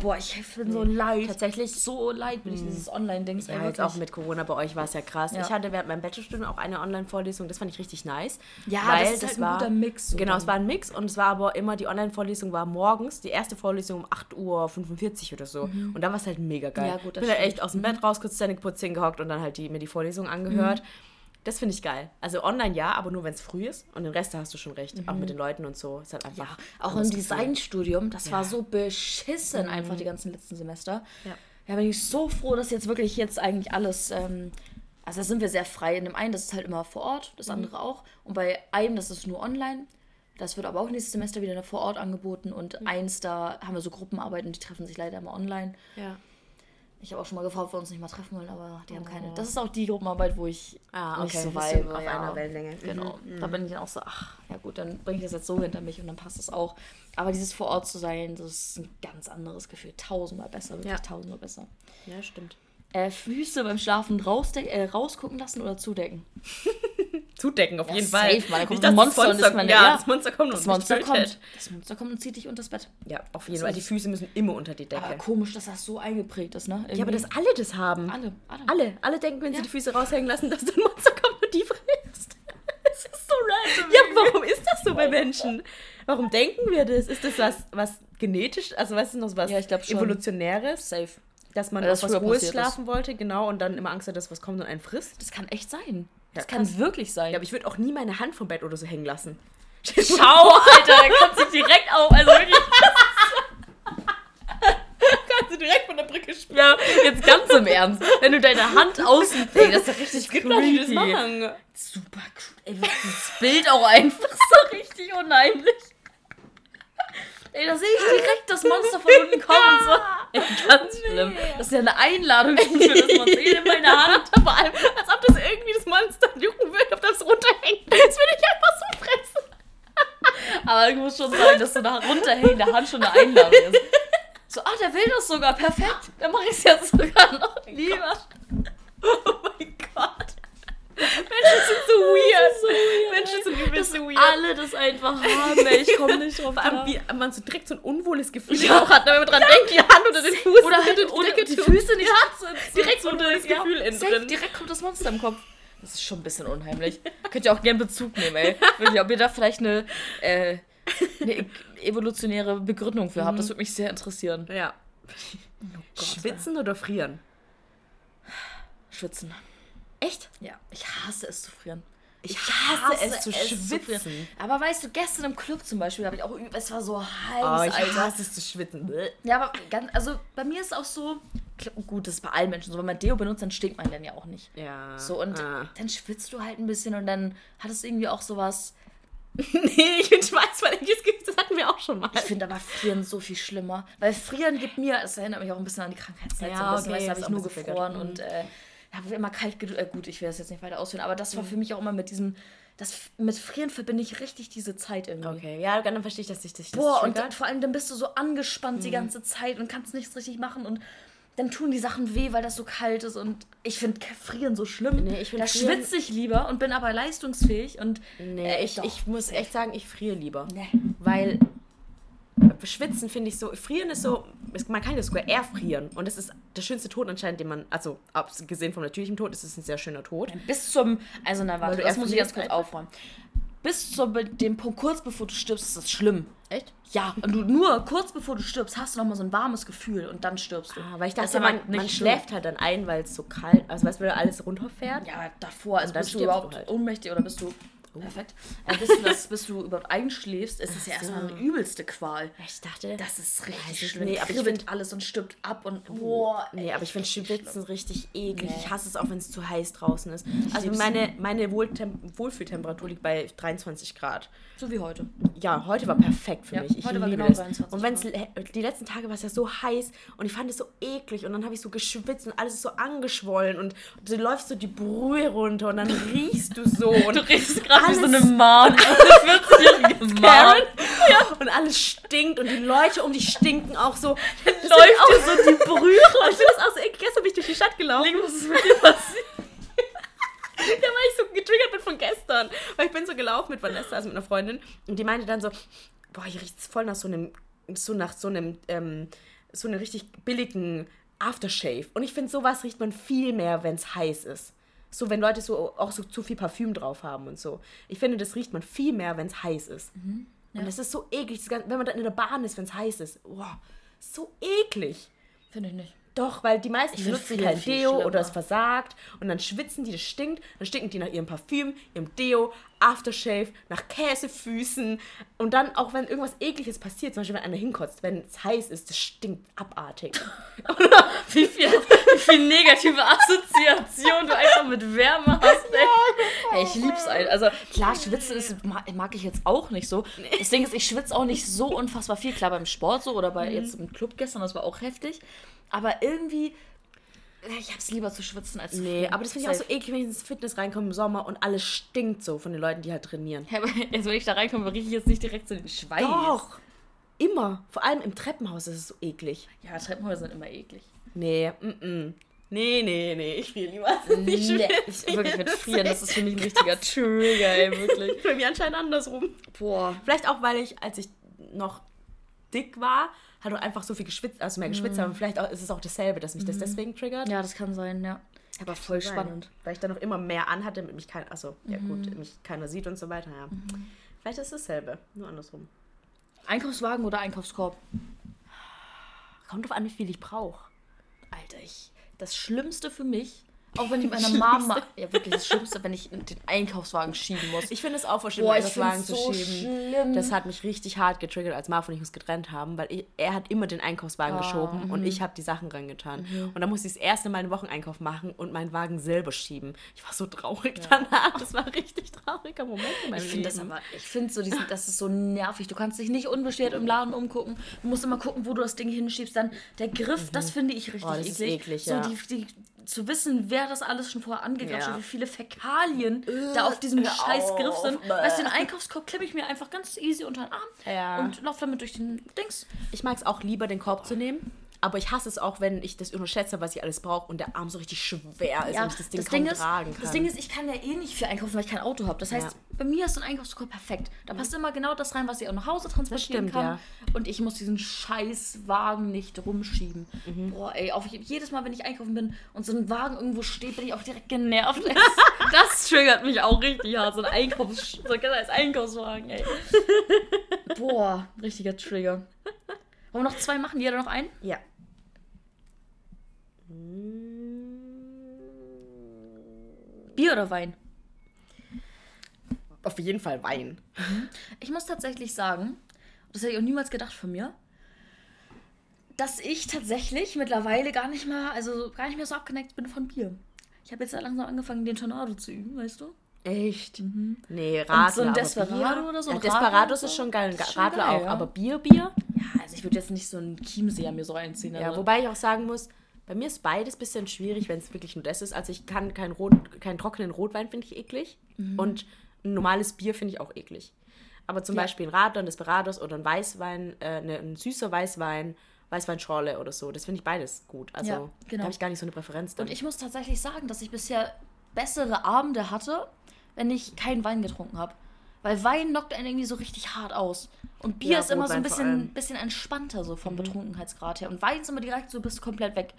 Boah, ich bin so leid. Tatsächlich- so leid bin ich dieses Online-Dings. ey, Ja, jetzt wirklich. auch mit Corona bei euch war es ja krass. Ja. Ich hatte während meinem Bachelorstudium auch eine Online-Vorlesung, das fand ich richtig nice. Ja, weil das ist halt ein guter Mix so Genau, es war ein Mix und es war aber immer, die Online-Vorlesung war morgens, die erste Vorlesung um 8.45 Uhr oder so. Und dann war es halt mega geil. Mhm. Ja, gut, das ich bin halt. Mhm. echt aus dem Bett raus, kurz Zähne geputzt, hingehockt und dann halt die, mir die Vorlesung angehört. Das finde ich geil. Also online ja, aber nur wenn es früh ist. Und den Rest da hast du schon recht. Auch mit den Leuten und so. Ist halt einfach. Mhm. Auch im. Designstudium, das war Ja. so beschissen einfach die ganzen letzten Semester. Ja. Ja, bin ich so froh, dass jetzt wirklich jetzt eigentlich alles, ähm, also da sind wir sehr frei. In dem einen, das ist halt immer vor Ort, das andere auch. Und bei einem, das ist nur online. Das wird aber auch nächstes Semester wieder vor Ort angeboten. Und eins, da haben wir so Gruppenarbeiten, die treffen sich leider immer online. Ja. Ich habe auch schon mal gefragt, ob wir uns nicht mal treffen wollen, aber die haben keine. Das ist auch die Gruppenarbeit, wo ich Ah, nicht okay, so bist du vibe. auf ja. einer Wellenlänge. Genau. Mhm, Da bin ich dann auch so, ach, ja gut, dann bringe ich das jetzt so hinter mich und dann passt es auch. Aber dieses vor Ort zu sein, das ist ein ganz anderes Gefühl. Tausendmal besser, wirklich Ja. tausendmal besser. Ja, stimmt. Äh, Füße beim Schlafen rausde äh, rausgucken lassen oder zudecken? [LAUGHS] Zudecken auf Ja, jeden safe, Fall. Kommt Nicht, ein dass Monster und ist man- ja, ja. das Monster kommt und Das mich Monster kommt. Das Monster kommt und zieht dich unter das Bett. Ja, auf jeden Fall. Die ist- Füße müssen immer unter die Decke. Aber komisch, dass das so eingeprägt ist, ne? ja, aber Irgendwie. dass alle das haben. alle, alle. Alle. Alle denken, wenn Ja. sie die Füße raushängen lassen, dass dann Monster kommt und die frisst. [LAUGHS] Das ist so random. Ja, warum ist das so bei Menschen? Warum denken wir das? Ist das was, was genetisch, also was ist noch was Ja, ich glaub schon. evolutionäres? Safe. Dass man Weil auf das was Ruhes schlafen wollte, genau, und dann immer Angst hat, dass was kommt und einen frisst. Das kann echt sein. Das kann krass. wirklich sein. Ja, aber ich würde auch nie meine Hand vom Bett oder so hängen lassen. [LAUGHS] Schau, Alter, da kommt sich direkt auf. Also wirklich. [LAUGHS] Kannst du direkt von der Brücke spielen. Ja, jetzt ganz im Ernst. Wenn du deine Hand außen [LAUGHS] ey, das ist ja richtig gibt Leute, die das creepy. machen. Super cool. Ey, dieses Bild auch einfach so richtig unheimlich. Ey, da sehe ich direkt das Monster von unten kommen. So. [LAUGHS] Ey, ganz schlimm. Das ist ja eine Einladung für das Monster. Ey, nimm meine Hand. [LAUGHS] Vor allem, als ob das irgendwie das Monster jucken würde, ob das runterhängt. Das würde ich einfach so fressen. [LAUGHS] Aber ich muss schon sagen, dass so eine runterhängende Hand schon eine Einladung ist. So, ah, der will das sogar. Perfekt. Dann mache ich es jetzt sogar noch lieber. Oh mein Gott. Menschen [LAUGHS] sind so weird. Menschen sind übelst so weird. Alle das einfach haben, ey. Ich komme nicht drauf [LAUGHS] Vor allem, wie man so direkt so ein unwohles Gefühl Ja. auch hat, wenn man dran denkt, die Hand unter den Fuß Oder halt Decke die. Füße nicht Ja, so- direkt so so unwohles ja, Gefühl innen drin. Direkt kommt das Monster im Kopf. Das ist schon ein bisschen unheimlich. [LAUGHS] Könnt ihr auch gerne Bezug nehmen, ey. Wirklich, ob ihr da vielleicht eine, äh, eine e- evolutionäre Begründung für habt, das würde mich sehr interessieren. Ja. Schwitzen oder frieren? Schwitzen. Echt? Ja, ich hasse es zu frieren. Ich hasse es zu schwitzen. frieren. Aber weißt du, gestern im Club zum Beispiel habe ich auch, es war so heiß, Oh, ich Alter. hasse es zu schwitzen. Ja, aber ganz, also bei mir ist es auch so, gut, das ist bei allen Menschen so, wenn man Deo benutzt, dann stinkt man dann ja auch nicht. Ja. So, und ah. dann schwitzt du halt ein bisschen und dann hat es irgendwie auch sowas. [LAUGHS] nee, ich bin schweißverlängertes Gewicht, das hatten wir auch schon mal. Ich finde aber Frieren so viel schlimmer. Weil Frieren gibt mir, es erinnert mich auch ein bisschen an die Krankheitszeit. Ja, so ein bisschen, okay, weißt, habe ich nur gefroren und äh, habe immer kalt geduscht. Äh, gut, ich will das jetzt nicht weiter ausführen, aber Mhm. das war für mich auch immer mit diesem, das mit Frieren verbinde ich richtig diese Zeit irgendwie. Okay, ja, dann verstehe ich, dass sich das Boah, und triggert. dann, vor allem dann bist du so angespannt die Mhm. ganze Zeit und kannst nichts richtig machen und dann tun die Sachen weh, weil das so kalt ist und ich finde Frieren so schlimm. Nee, ich da Frieren- schwitze ich lieber und bin aber leistungsfähig und Nee, äh, ich, ich muss echt sagen, ich friere lieber. Nee. Weil Schwitzen finde ich so, frieren ist so, man kann das sogar eher frieren. Und das ist der schönste Tod anscheinend, den man, also abgesehen vom natürlichen Tod, ist es ein sehr schöner Tod. Bis zum, also na warte, das erst muss ich frierst kurz aufräumen. Bis zu dem Punkt, kurz bevor du stirbst, ist das schlimm. Echt? Ja, und du nur kurz bevor du stirbst, hast du noch mal so ein warmes Gefühl und dann stirbst du. Ah, weil ich dachte, man, man schlimm. schläft halt dann ein, weil es so kalt, also weißt du, alles runterfährt. Ja, davor, also bist du stirbst du überhaupt halt. ohnmächtig oder bist du. Perfekt. Äh, bis, du das, [LAUGHS] bis du überhaupt einschläfst, ist es ja erstmal eine übelste Qual. Ich dachte, Das ist richtig ich schlimm. nicht, aber ich find- alles und stirbt ab und boah. Nee, aber ich finde Schwitzen richtig eklig. Nee. Ich hasse es auch, wenn es zu heiß draußen ist. Also lieb's. meine, meine Wohltem Wohlfühltemperatur liegt bei 23 Grad. So wie heute. Ja, heute war perfekt für Ja, mich. Ich heute war genau es. 23 Und wenn es die letzten Tage war es ja so heiß und ich fand es so eklig und dann habe ich so geschwitzt und alles ist so angeschwollen und du läufst so die Brühe runter und dann riechst du so [LAUGHS] und Du redest gerade wie so Alles- eine [LAUGHS] 40-jährige Mann. Karen, ja. und alles stinkt und die Leute um dich stinken auch so. Das [LAUGHS] läuft auch so die Brühe [LAUGHS] Und ich finde das auch so eklig. Gestern bin ich durch die Stadt gelaufen. Was ist mit dir passiert? Ja, weil ich so getriggert bin von gestern. Weil ich bin so gelaufen mit Vanessa, also mit einer Freundin. Und die meinte dann so, boah, hier riecht es voll nach so einem, so nach so einem, ähm, so einem richtig billigen Aftershave. Und ich finde, sowas riecht man viel mehr, wenn es heiß ist. So, wenn Leute so auch so zu viel Parfüm drauf haben und so. Ich finde, das riecht man viel mehr, wenn es heiß ist. Und das ist so eklig, Ganze- wenn man dann in der Bahn ist, wenn es heiß ist. Boah, so eklig. Finde ich nicht. Doch, weil die meisten benutzen kein Deo schlimmer. oder es versagt und dann schwitzen die, das stinkt, dann stinken die nach ihrem Parfüm, ihrem Deo, Aftershave, nach Käsefüßen und dann auch wenn irgendwas ekliges passiert, zum Beispiel wenn einer hinkotzt, wenn es heiß ist, das stinkt abartig. [LAUGHS] Wie viel, wie viel negative Assoziation du einfach mit Wärme hast, ey. Ey, ich lieb's ein. Also klar, schwitzen ist, ma- mag ich jetzt auch nicht so. Das Ding ist, ich schwitze auch nicht so unfassbar viel. Klar, beim Sport so oder bei Mhm. jetzt im Club gestern, das war auch heftig. Aber irgendwie, ja, ich hab's lieber zu schwitzen als zu Nee, aber das finde ich auch so eklig, wenn ich ins Fitness reinkomme im Sommer und alles stinkt so von den Leuten, die halt trainieren. Ja, aber jetzt, wenn ich da reinkomme, rieche ich jetzt nicht direkt so den Schweiß. Doch, immer. Vor allem im Treppenhaus ist es so eklig. Ja, Treppenhäuser sind immer eklig. Nee, mm, mm. Nee, nee, nee, ich friere lieber. Nee, Ich ich, wirklich mit Frieren, das ist für mich ein [LAUGHS] richtiger Trigger, ey, wirklich. [LAUGHS] Bei mir anscheinend andersrum. Boah. Vielleicht auch, weil ich, als ich noch dick war, halt auch einfach so viel geschwitzt, also mehr geschwitzt habe. Und vielleicht auch, ist es auch dasselbe, dass mich das deswegen triggert. Ja, das kann sein, ja. Aber voll Sein. spannend. Weil ich dann noch immer mehr anhatte, damit mich kein, also ja gut, mich keiner sieht und so weiter, ja. Vielleicht ist es dasselbe, nur andersrum. Einkaufswagen oder Einkaufskorb? Kommt drauf an, wie viel ich brauche. Alter, ich. Das Schlimmste für mich, auch wenn ich meiner Mama. Ja, wirklich das Schlimmste, wenn ich den Einkaufswagen schieben muss. Ich finde es auch schlimm, Boah, Einkaufswagen zu so schieben. schlimm. Das hat mich richtig hart getriggert, als Marv und ich uns getrennt haben, weil ich, er hat immer den Einkaufswagen geschoben und ich habe die Sachen reingetan. Und dann musste ich das erste Mal einen Wocheneinkauf machen und meinen Wagen selber schieben. Ich war so traurig danach. Das war ein richtig trauriger Moment in meinem Ich finde das Leben. aber, ich finde so, diesen, das ist so nervig. Du kannst dich nicht unbeschwert im Laden umgucken. Du musst immer gucken, wo du das Ding hinschiebst. Dann der Griff, das finde ich richtig Oh, das ist eklig. eklig, so ja. die, die, zu wissen, wer das alles schon vorher angegratscht Ja. hat, wie viele Fäkalien da auf diesem scheiß Griff sind. Weißt du, den Einkaufskorb klemme ich mir einfach ganz easy unter den Arm Ja. und laufe damit durch den Dings. Ich mag es auch lieber, den Korb zu nehmen. Aber ich hasse es auch, wenn ich das unterschätze, was ich alles brauche und der Arm so richtig schwer ist Ja, und ich das Ding das kaum Ding ist, tragen kann. Das Ding ist, ich kann ja eh nicht viel einkaufen, weil ich kein Auto habe. Das heißt, Ja. bei mir ist so ein Einkaufskorb perfekt. Da passt immer genau das rein, was ich auch nach Hause transportieren stimmt, kann. ja. Und ich muss diesen scheiß Wagen nicht rumschieben. Mhm. Boah, ey, auf, jedes Mal, wenn ich einkaufen bin und so ein Wagen irgendwo steht, bin ich auch direkt genervt. [LAUGHS] Das, das triggert mich auch richtig hart. So ein Einkaufs so ein Einkaufswagen, ey. [LAUGHS] Boah, richtiger Trigger. Wollen wir noch zwei machen? Jeder noch einen? ja. Bier oder Wein? auf jeden Fall Wein. Ich muss tatsächlich sagen, das hätte ich auch niemals gedacht von mir, dass ich tatsächlich mittlerweile gar nicht mal, also gar nicht mehr so abgeneigt bin von Bier. Ich habe jetzt langsam angefangen, den Tornado zu üben, weißt du? Echt? Nee, Und Radler. so ein Desperado oder so, Ja, Desperados Radler ist und so. schon geil, Ist schon Radler geil, auch. ja. Aber Bier, Bier? Ja, also ich würde jetzt nicht so einen Chiemseer mir so einziehen. Ja, also. wobei ich auch sagen muss, bei mir ist beides ein bisschen schwierig, wenn es wirklich nur das ist. Also ich kann keinen Rot, keinen trockenen Rotwein finde ich eklig. Und ein normales Bier finde ich auch eklig. Aber zum Ja. Beispiel ein Radler, ein Desperados oder ein Weißwein, äh, ne, ein süßer Weißwein, Weißweinschorle oder so, das finde ich beides gut. Also Ja, genau. da habe ich gar nicht so eine Präferenz dann. Und ich muss tatsächlich sagen, dass ich bisher bessere Abende hatte, wenn ich keinen Wein getrunken habe. Weil Wein knockt einen irgendwie so richtig hart aus. Und Bier Ja, ist immer so ein bisschen. Mhm. bisschen entspannter so vom Betrunkenheitsgrad her. Und Wein ist immer direkt so, bist du komplett weg.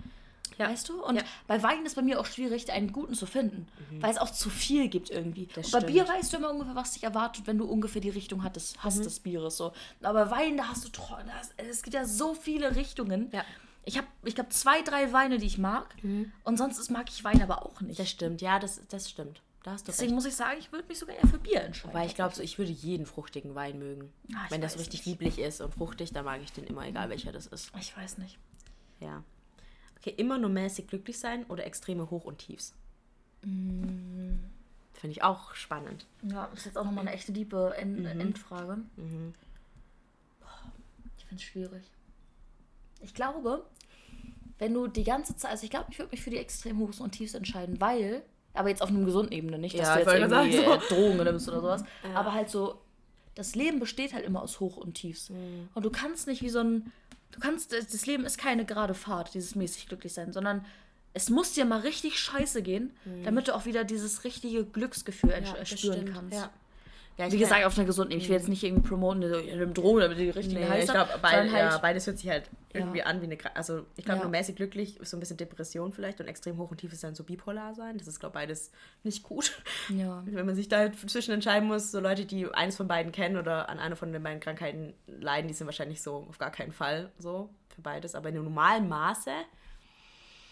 Ja. Weißt du? Und Ja. bei Wein ist bei mir auch schwierig, einen guten zu finden. Weil es auch zu viel gibt irgendwie. Das Und bei stimmt. Bier weißt du immer ungefähr, was dich erwartet, wenn du ungefähr die Richtung hattest, hast Mhm. des Bieres. So. Aber Wein, da hast du es gibt ja so viele Richtungen. Ja. Ich habe, ich glaube, zwei, drei Weine, die ich mag. Und sonst mag ich Wein aber auch nicht. das stimmt, ja, das, das stimmt. Da Deswegen recht. muss ich sagen, ich würde mich sogar eher für Bier entscheiden. Weil ich glaube, so, ich würde jeden fruchtigen Wein mögen. Ah, ich Wenn das richtig nicht. lieblich ist und fruchtig, dann mag ich den immer, egal welcher das ist. Ich weiß nicht. Ja. Okay, immer nur mäßig glücklich sein oder extreme Hoch- und Tiefs? Mm. Finde ich auch spannend. Ja, ist jetzt auch nochmal eine echte liebe End Mhm. Endfrage. Boah, Ich finde es schwierig. Ich glaube, wenn du die ganze Zeit, also ich glaube, ich würde mich für die extrem Hochs und Tiefs entscheiden, weil, aber jetzt auf einem gesunden Ebene, nicht, dass Ja, du jetzt irgendwie sagen, äh, Drogen nimmst oder sowas, [LAUGHS] aber halt so, das Leben besteht halt immer aus Hoch und Tiefs. Mhm. Und du kannst nicht wie so ein, du kannst, das Leben ist keine gerade Fahrt, dieses mäßig glücklich sein, sondern es muss dir mal richtig scheiße gehen, damit du auch wieder dieses richtige Glücksgefühl äh, spüren kannst. Ja. Ja, Wie gesagt, auf einer gesunden Ebene. Ich will jetzt nicht irgendwie promoten, so, ja, nimm Drogen, damit die richtigen Nee, Hals ich glaube, beid, halt, ja, beides hört sich halt irgendwie Ja. an wie eine. Also, ich glaube, Ja. nur mäßig glücklich ist so ein bisschen Depression vielleicht und extrem hoch und tief ist dann so bipolar sein. Das ist, glaube ich, beides nicht gut. Ja. [LAUGHS] Wenn man sich da halt zwischen entscheiden muss, so Leute, die eines von beiden kennen oder an einer von den beiden Krankheiten leiden, die sind wahrscheinlich so auf gar keinen Fall so für beides. Aber in einem normalen Maße.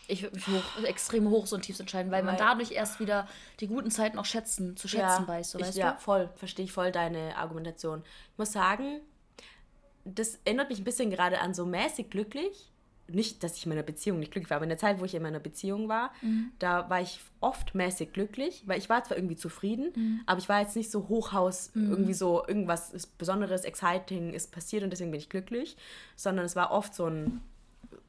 Ich würde mich hoch, extrem hoch und tiefs entscheiden, weil man Weil- dadurch erst wieder die guten Zeiten auch schätzen, zu schätzen weiß, so, ich, weißt ja, du? voll. Verstehe ich voll deine Argumentation. Ich muss sagen, das erinnert mich ein bisschen gerade an so mäßig glücklich. Nicht, dass ich in meiner Beziehung nicht glücklich war, aber in der Zeit, wo ich in meiner Beziehung war, Mhm. da war ich oft mäßig glücklich, weil ich war zwar irgendwie zufrieden, Mhm. aber ich war jetzt nicht so Hochhaus, irgendwie so irgendwas Besonderes, exciting ist passiert und deswegen bin ich glücklich, sondern es war oft so ein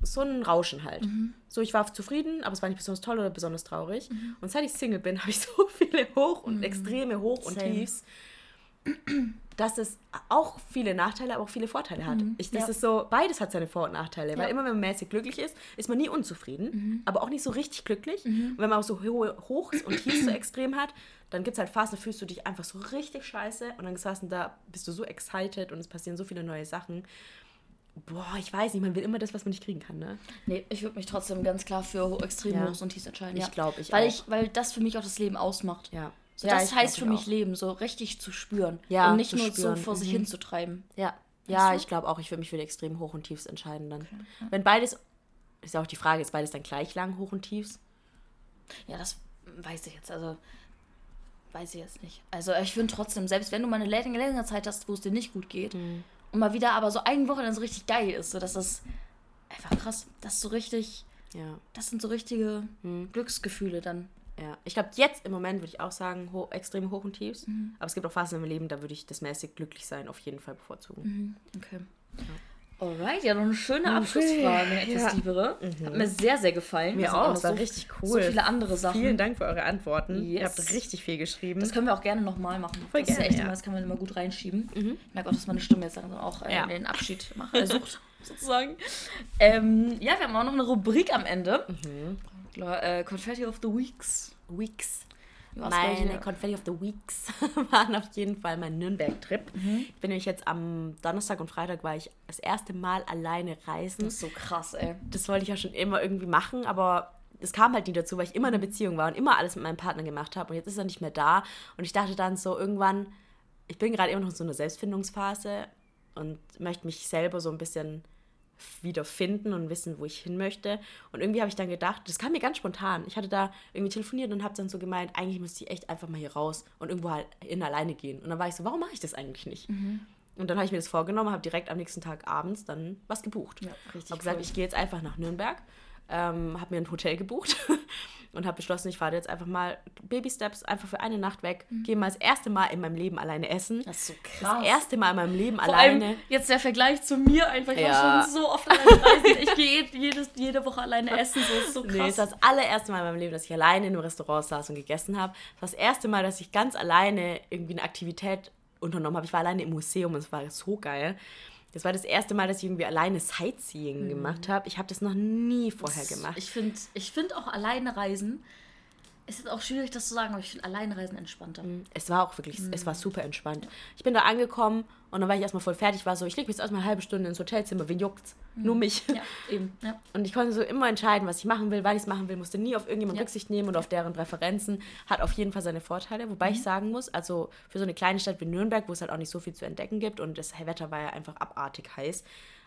so ein Rauschen halt. Mhm. So, ich war zufrieden, aber es war nicht besonders toll oder besonders traurig. Und seit ich Single bin, [LAUGHS] habe ich so viele Hoch- und extreme Hoch- und Mhm. Same. Tiefs, dass es auch viele Nachteile, aber auch viele Vorteile hat. Ich, das Mhm. Ja. ist so, beides hat seine Vor- und Nachteile. Ja. Weil immer, wenn man mäßig glücklich ist, ist man nie unzufrieden, Mhm. aber auch nicht so richtig glücklich. Und wenn man auch so hohe Hochs und Tiefs so extrem hat, dann gibt es halt Phasen, da fühlst du dich einfach so richtig scheiße und dann saßen da, bist du so excited und es passieren so viele neue Sachen. Boah, ich weiß nicht, man will immer das, was man nicht kriegen kann, ne? Nee, ich würde mich trotzdem ganz klar für extrem Ja. hoch und tiefs entscheiden. Ich ja. glaub, ich weil auch. Ich, weil das für mich auch das Leben ausmacht. Ja. So, Ja, das heißt für ich mich auch. Leben, so richtig zu spüren. Ja, und nicht nur spüren, so vor sich mhm. hinzutreiben. Ja, ja, du? ich glaube auch, ich würde mich für die extrem hoch und tiefs entscheiden dann. Wenn beides, ist ja auch die Frage, ist beides dann gleich lang hoch und tiefs? Ja, das weiß ich jetzt. Also, weiß ich jetzt nicht. Also, ich finde trotzdem, selbst wenn du mal eine längere, längere Zeit hast, wo es dir nicht gut geht, Mhm. Und mal wieder aber so ein Wochenende so richtig geil ist, so dass das einfach krass, das ist so richtig, Ja, das sind so richtige Mhm. Glücksgefühle dann. ja. Ich glaube, jetzt im Moment würde ich auch sagen, ho extrem hoch und tiefs. Mhm. Aber es gibt auch Phasen meinem Leben, da würde ich das mäßig glücklich sein auf jeden Fall bevorzugen. Okay. Alright, ja, noch eine schöne Abschlussfrage, eine etwas Ja. tiefere. Hat mir sehr, sehr gefallen. Mir Da sind auch, es war so, richtig So cool. viele andere Sachen. Vielen Dank für eure Antworten. Ihr Yes. habt richtig viel geschrieben. Das können wir auch gerne nochmal machen. Voll das ist gerne, echt ja. immer, das kann man immer gut reinschieben. Ich merke auch, dass meine Stimme jetzt langsam auch äh, Ja. den Abschied [LAUGHS] macht, äh, sucht, sozusagen. Ähm, ja, wir haben auch noch eine Rubrik am Ende. Klar, Äh, Confetti of the Weeks. Weeks. Meine? Confetti of the Weeks [LAUGHS] waren auf jeden Fall mein Nürnberg-Trip. Mhm. Ich bin nämlich jetzt am Donnerstag und Freitag war ich das erste Mal alleine reisen. Das ist so krass, ey. das wollte ich ja schon immer irgendwie machen, aber es kam halt nie dazu, weil ich immer in einer Beziehung war und immer alles mit meinem Partner gemacht habe. Und jetzt ist er nicht mehr da. Und ich dachte dann so irgendwann, ich bin gerade immer noch in so einer Selbstfindungsphase und möchte mich selber so ein bisschen wieder finden und wissen, wo ich hin möchte. Und irgendwie habe ich dann gedacht, das kam mir ganz spontan. Ich hatte da irgendwie telefoniert und habe dann so gemeint, eigentlich müsste ich echt einfach mal hier raus und irgendwo halt in alleine gehen. Und dann war ich so, warum mache ich das eigentlich nicht? Mhm. Und dann habe ich mir das vorgenommen, habe direkt am nächsten Tag abends dann was gebucht. Ja, richtig. Habe gesagt, cool. ich gehe jetzt einfach nach Nürnberg, ähm, habe mir ein Hotel gebucht [LAUGHS] und habe beschlossen, ich fahre jetzt einfach mal Baby Steps einfach für eine Nacht weg, mhm. gehe mal das erste Mal in meinem Leben alleine essen. Das ist so krass. Das erste Mal in meinem Leben Vor alleine. Allem jetzt der Vergleich zu mir einfach. Ich ja. war schon so oft alleine reisen. Ich gehe jede, jede Woche alleine essen. So ist so krass. Nee, das war das allererste Mal in meinem Leben, dass ich alleine in einem Restaurant saß und gegessen habe. Das war das erste Mal, dass ich ganz alleine irgendwie eine Aktivität unternommen habe. Ich war alleine im Museum und es war so geil. Das war das erste Mal, dass ich irgendwie alleine Sightseeing mhm. gemacht habe. Ich habe das noch nie vorher gemacht. Ich finde ich find auch alleine reisen es ist auch schwierig, das zu sagen, aber ich finde Alleinreisen entspannter. Mhm. Es war auch wirklich, mhm. es war super entspannt. Ich bin da angekommen und dann war ich erstmal voll fertig, war so, ich lege mich jetzt erstmal eine halbe Stunde ins Hotelzimmer, wen juckt's? Mhm. Nur mich. Ja, [LAUGHS] eben. Ja. Und ich konnte so immer entscheiden, was ich machen will, wann ich es machen will, musste nie auf irgendjemand ja. Rücksicht nehmen und auf deren Präferenzen. Hat auf jeden Fall seine Vorteile, wobei ich mhm. sagen muss, also für so eine kleine Stadt wie Nürnberg, wo es halt auch nicht so viel zu entdecken gibt und das Wetter war ja einfach abartig heiß,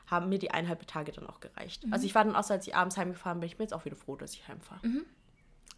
haben mir die eineinhalb Tage dann auch gereicht. Mhm. Also ich war dann auch, als ich abends heimgefahren bin, ich bin jetzt auch wieder froh, dass ich heimfahre.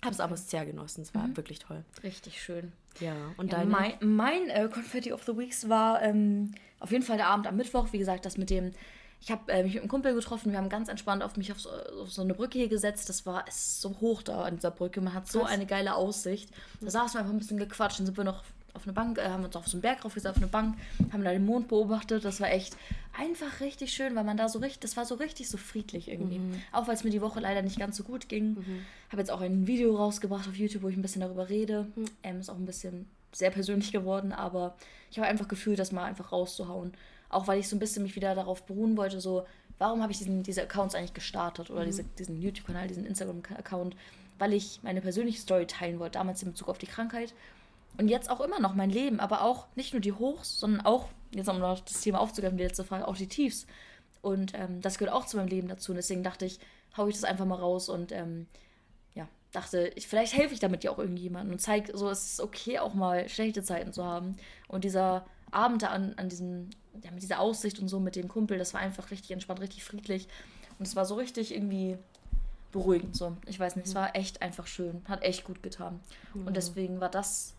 Habe es aber sehr genossen. Es war mhm. wirklich toll. Richtig schön. Ja, und ja, Mein, mein äh, Confetti of the Weeks war ähm, auf jeden Fall der Abend am Mittwoch. Wie gesagt, das mit dem. Ich habe äh, mich mit einem Kumpel getroffen. Wir haben ganz entspannt auf mich auf so, auf so eine Brücke hier gesetzt. Das war es so hoch da an dieser Brücke. Man hat so Was? eine geile Aussicht. Da saßen wir einfach ein bisschen gequatscht. Dann sind wir noch auf eine Bank, äh, haben uns auf so einen Berg raufgesetzt, auf eine Bank, haben da den Mond beobachtet. Das war echt einfach richtig schön, weil man da so richtig, das war so richtig so friedlich irgendwie. Mhm. Auch weil es mir die Woche leider nicht ganz so gut ging. Mhm. Habe jetzt auch ein Video rausgebracht auf YouTube, wo ich ein bisschen darüber rede. Mhm. Ähm, ist auch ein bisschen sehr persönlich geworden, aber ich habe einfach gefühlt, das mal einfach rauszuhauen. Auch weil ich so ein bisschen mich wieder darauf beruhen wollte, so, warum habe ich diesen, diese Accounts eigentlich gestartet oder mhm. diese, diesen YouTube-Kanal, diesen Instagram-Account, weil ich meine persönliche Story teilen wollte, damals in Bezug auf die Krankheit und jetzt auch immer noch mein Leben, aber auch nicht nur die Hochs, sondern auch, jetzt um noch das Thema aufzugreifen, die letzte Frage, auch die Tiefs. Und ähm, das gehört auch zu meinem Leben dazu. Und deswegen dachte ich, hau ich das einfach mal raus und ähm, ja, dachte, ich, vielleicht helfe ich damit ja auch irgendjemandem und zeige, so es ist okay, auch mal schlechte Zeiten zu haben. Und dieser Abend da an, an diesem, ja, mit dieser Aussicht und so mit dem Kumpel, das war einfach richtig entspannt, richtig friedlich. Und es war so richtig irgendwie beruhigend. So, ich weiß nicht, es war echt einfach schön, hat echt gut getan. Mhm. Und deswegen war das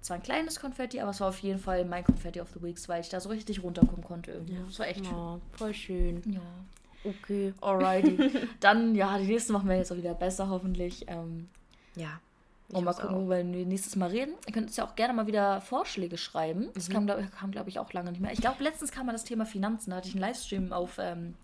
zwar ein kleines Konfetti, aber es war auf jeden Fall mein Konfetti of the Weeks, weil ich da so richtig runterkommen konnte irgendwie. Ja. Das war echt schön. voll schön. Ja. Okay. Alrighty. [LAUGHS] Dann, ja, die nächste machen wir jetzt auch wieder besser, hoffentlich. Ähm, ja. Und mal gucken, worüber wir nächstes Mal reden. Ihr könnt uns ja auch gerne mal wieder Vorschläge schreiben. Das mhm. kam, glaube glaub ich, auch lange nicht mehr. Ich glaube, letztens kam mal das Thema Finanzen. Da hatte ich einen Livestream auf ähm,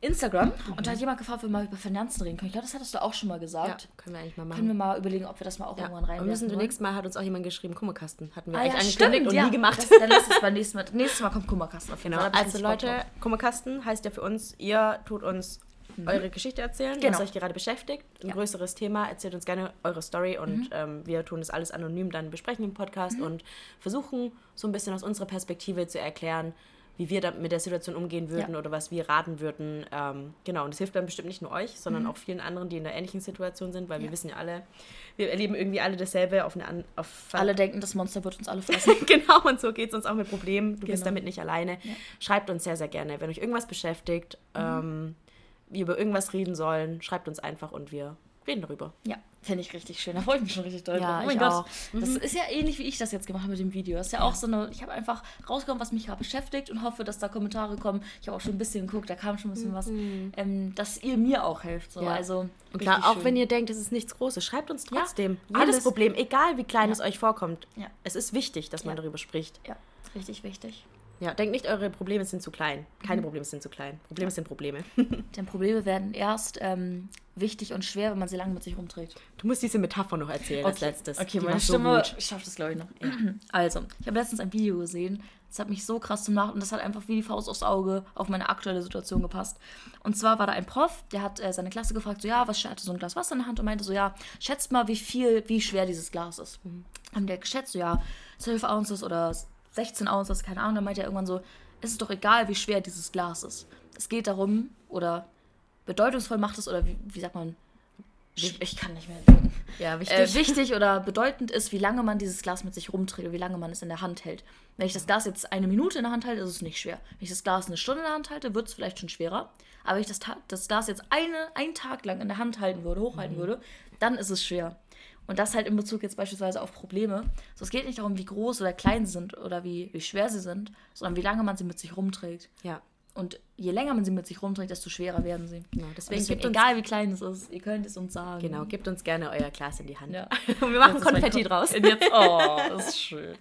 Instagram mhm. und da hat jemand gefragt, ob wir mal über Finanzen reden können. Ich glaube, das hattest du auch schon mal gesagt. Ja, können wir eigentlich mal machen. Können wir mal überlegen, ob wir das mal auch ja. irgendwann reinwerfen Und müssen nächstes Mal hat uns auch jemand geschrieben, Kummerkasten. Hatten wir ah, eigentlich ja, angekündigt und ja. nie gemacht. Das, dann lass es beim nächsten Mal. Nächstes Mal kommt Kummerkasten auf jeden genau. Fall. Also Leute, Kummerkasten heißt ja für uns, ihr tut uns mhm. eure Geschichte erzählen, genau. was euch gerade beschäftigt. Ein größeres Thema. Erzählt uns gerne eure Story und mhm. ähm, wir tun das alles anonym dann besprechen im Podcast mhm. und versuchen so ein bisschen aus unserer Perspektive zu erklären, wie wir mit der Situation umgehen würden ja. oder was wir raten würden. Ähm, genau, und das hilft dann bestimmt nicht nur euch, sondern mhm. auch vielen anderen, die in einer ähnlichen Situation sind, weil ja. wir wissen ja alle, wir erleben irgendwie alle dasselbe auf eine auf Alle denken, das Monster wird uns alle [LAUGHS] fressen. genau, und so geht es uns auch mit Problemen. Du genau. bist damit nicht alleine. Ja. Schreibt uns sehr, sehr gerne, wenn euch irgendwas beschäftigt, mhm. ähm, wir über irgendwas reden sollen, schreibt uns einfach und wir reden darüber. Ja, Fände ich richtig schön. Da freue ich mich schon richtig doll. Ja, oh mein Gott. Auch. Das mhm. ist ja ähnlich, wie ich das jetzt gemacht habe mit dem Video. Das ist ja, ja. auch so eine. Ich habe einfach rausgekommen, was mich gerade beschäftigt und hoffe, dass da Kommentare kommen. Ich habe auch schon ein bisschen geguckt, da kam schon ein bisschen mhm. was, ähm, dass ihr mir auch helft. So. Ja. Also, und klar, auch schön. wenn ihr denkt, es ist nichts Großes, schreibt uns trotzdem. Ja, Jedes Problem, egal wie klein es euch vorkommt. Es ist wichtig, dass man darüber spricht. Ja, richtig wichtig. Ja, denkt nicht, eure Probleme sind zu klein. Keine mhm. Probleme sind zu klein. Probleme sind Probleme. [LAUGHS] Denn Probleme werden erst ähm, wichtig und schwer, wenn man sie lange mit sich rumdreht. Du musst diese Metapher noch erzählen okay. als letztes. Okay, meine Stimme so schafft das, glaube ich, noch. Ja. Also, ich habe letztens ein Video gesehen. Das hat mich so krass gemacht und das hat einfach wie die Faust aufs Auge auf meine aktuelle Situation gepasst. Und zwar war da ein Prof, der hat äh, seine Klasse gefragt, so ja, was hatte so ein Glas Wasser in der Hand und meinte so, ja, schätzt mal, wie viel, wie schwer dieses Glas ist. Mhm. Haben der geschätzt, so ja, 12 Ounces oder 16 Ounces, keine Ahnung. Dann meinte er irgendwann so, es ist doch egal, wie schwer dieses Glas ist. Es geht darum, oder bedeutungsvoll macht es, oder wie, wie sagt man, Ich, ich kann nicht mehr denken. Ja, wichtig. Äh, wichtig oder bedeutend ist, wie lange man dieses Glas mit sich rumträgt oder wie lange man es in der Hand hält. Wenn ich das Glas jetzt eine Minute in der Hand halte, ist es nicht schwer. Wenn ich das Glas eine Stunde in der Hand halte, wird es vielleicht schon schwerer. Aber wenn ich das, das Glas jetzt eine, einen Tag lang in der Hand halten würde, hochhalten würde, dann ist es schwer. Und das halt in Bezug jetzt beispielsweise auf Probleme. So, es geht nicht darum, wie groß oder klein sie sind oder wie, wie schwer sie sind, sondern wie lange man sie mit sich rumträgt. ja. Und je länger man sie mit sich rumträgt, desto schwerer werden sie. Genau, deswegen Deswegen, egal wie klein es ist, ihr könnt es uns sagen. Genau, gebt uns gerne euer Glas in die Hand. Ja. Und [LAUGHS] wir machen Konfetti Kopf- draus. Und Jetzt, oh, das ist [LAUGHS] schön.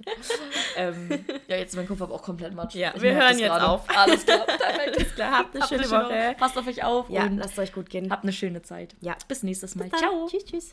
ähm, ja, jetzt ist mein Kopf aber auch komplett matsch. Ja, Ich wir hören jetzt gerade. auf. Alles klar. [LAUGHS] Perfekt. Alles klar, habt eine Habt schöne Woche. Passt auf euch auf Ja, und lasst euch gut gehen. habt eine schöne Zeit. Ja. Bis nächstes Mal. Dann. Ciao. Tschüss, tschüss.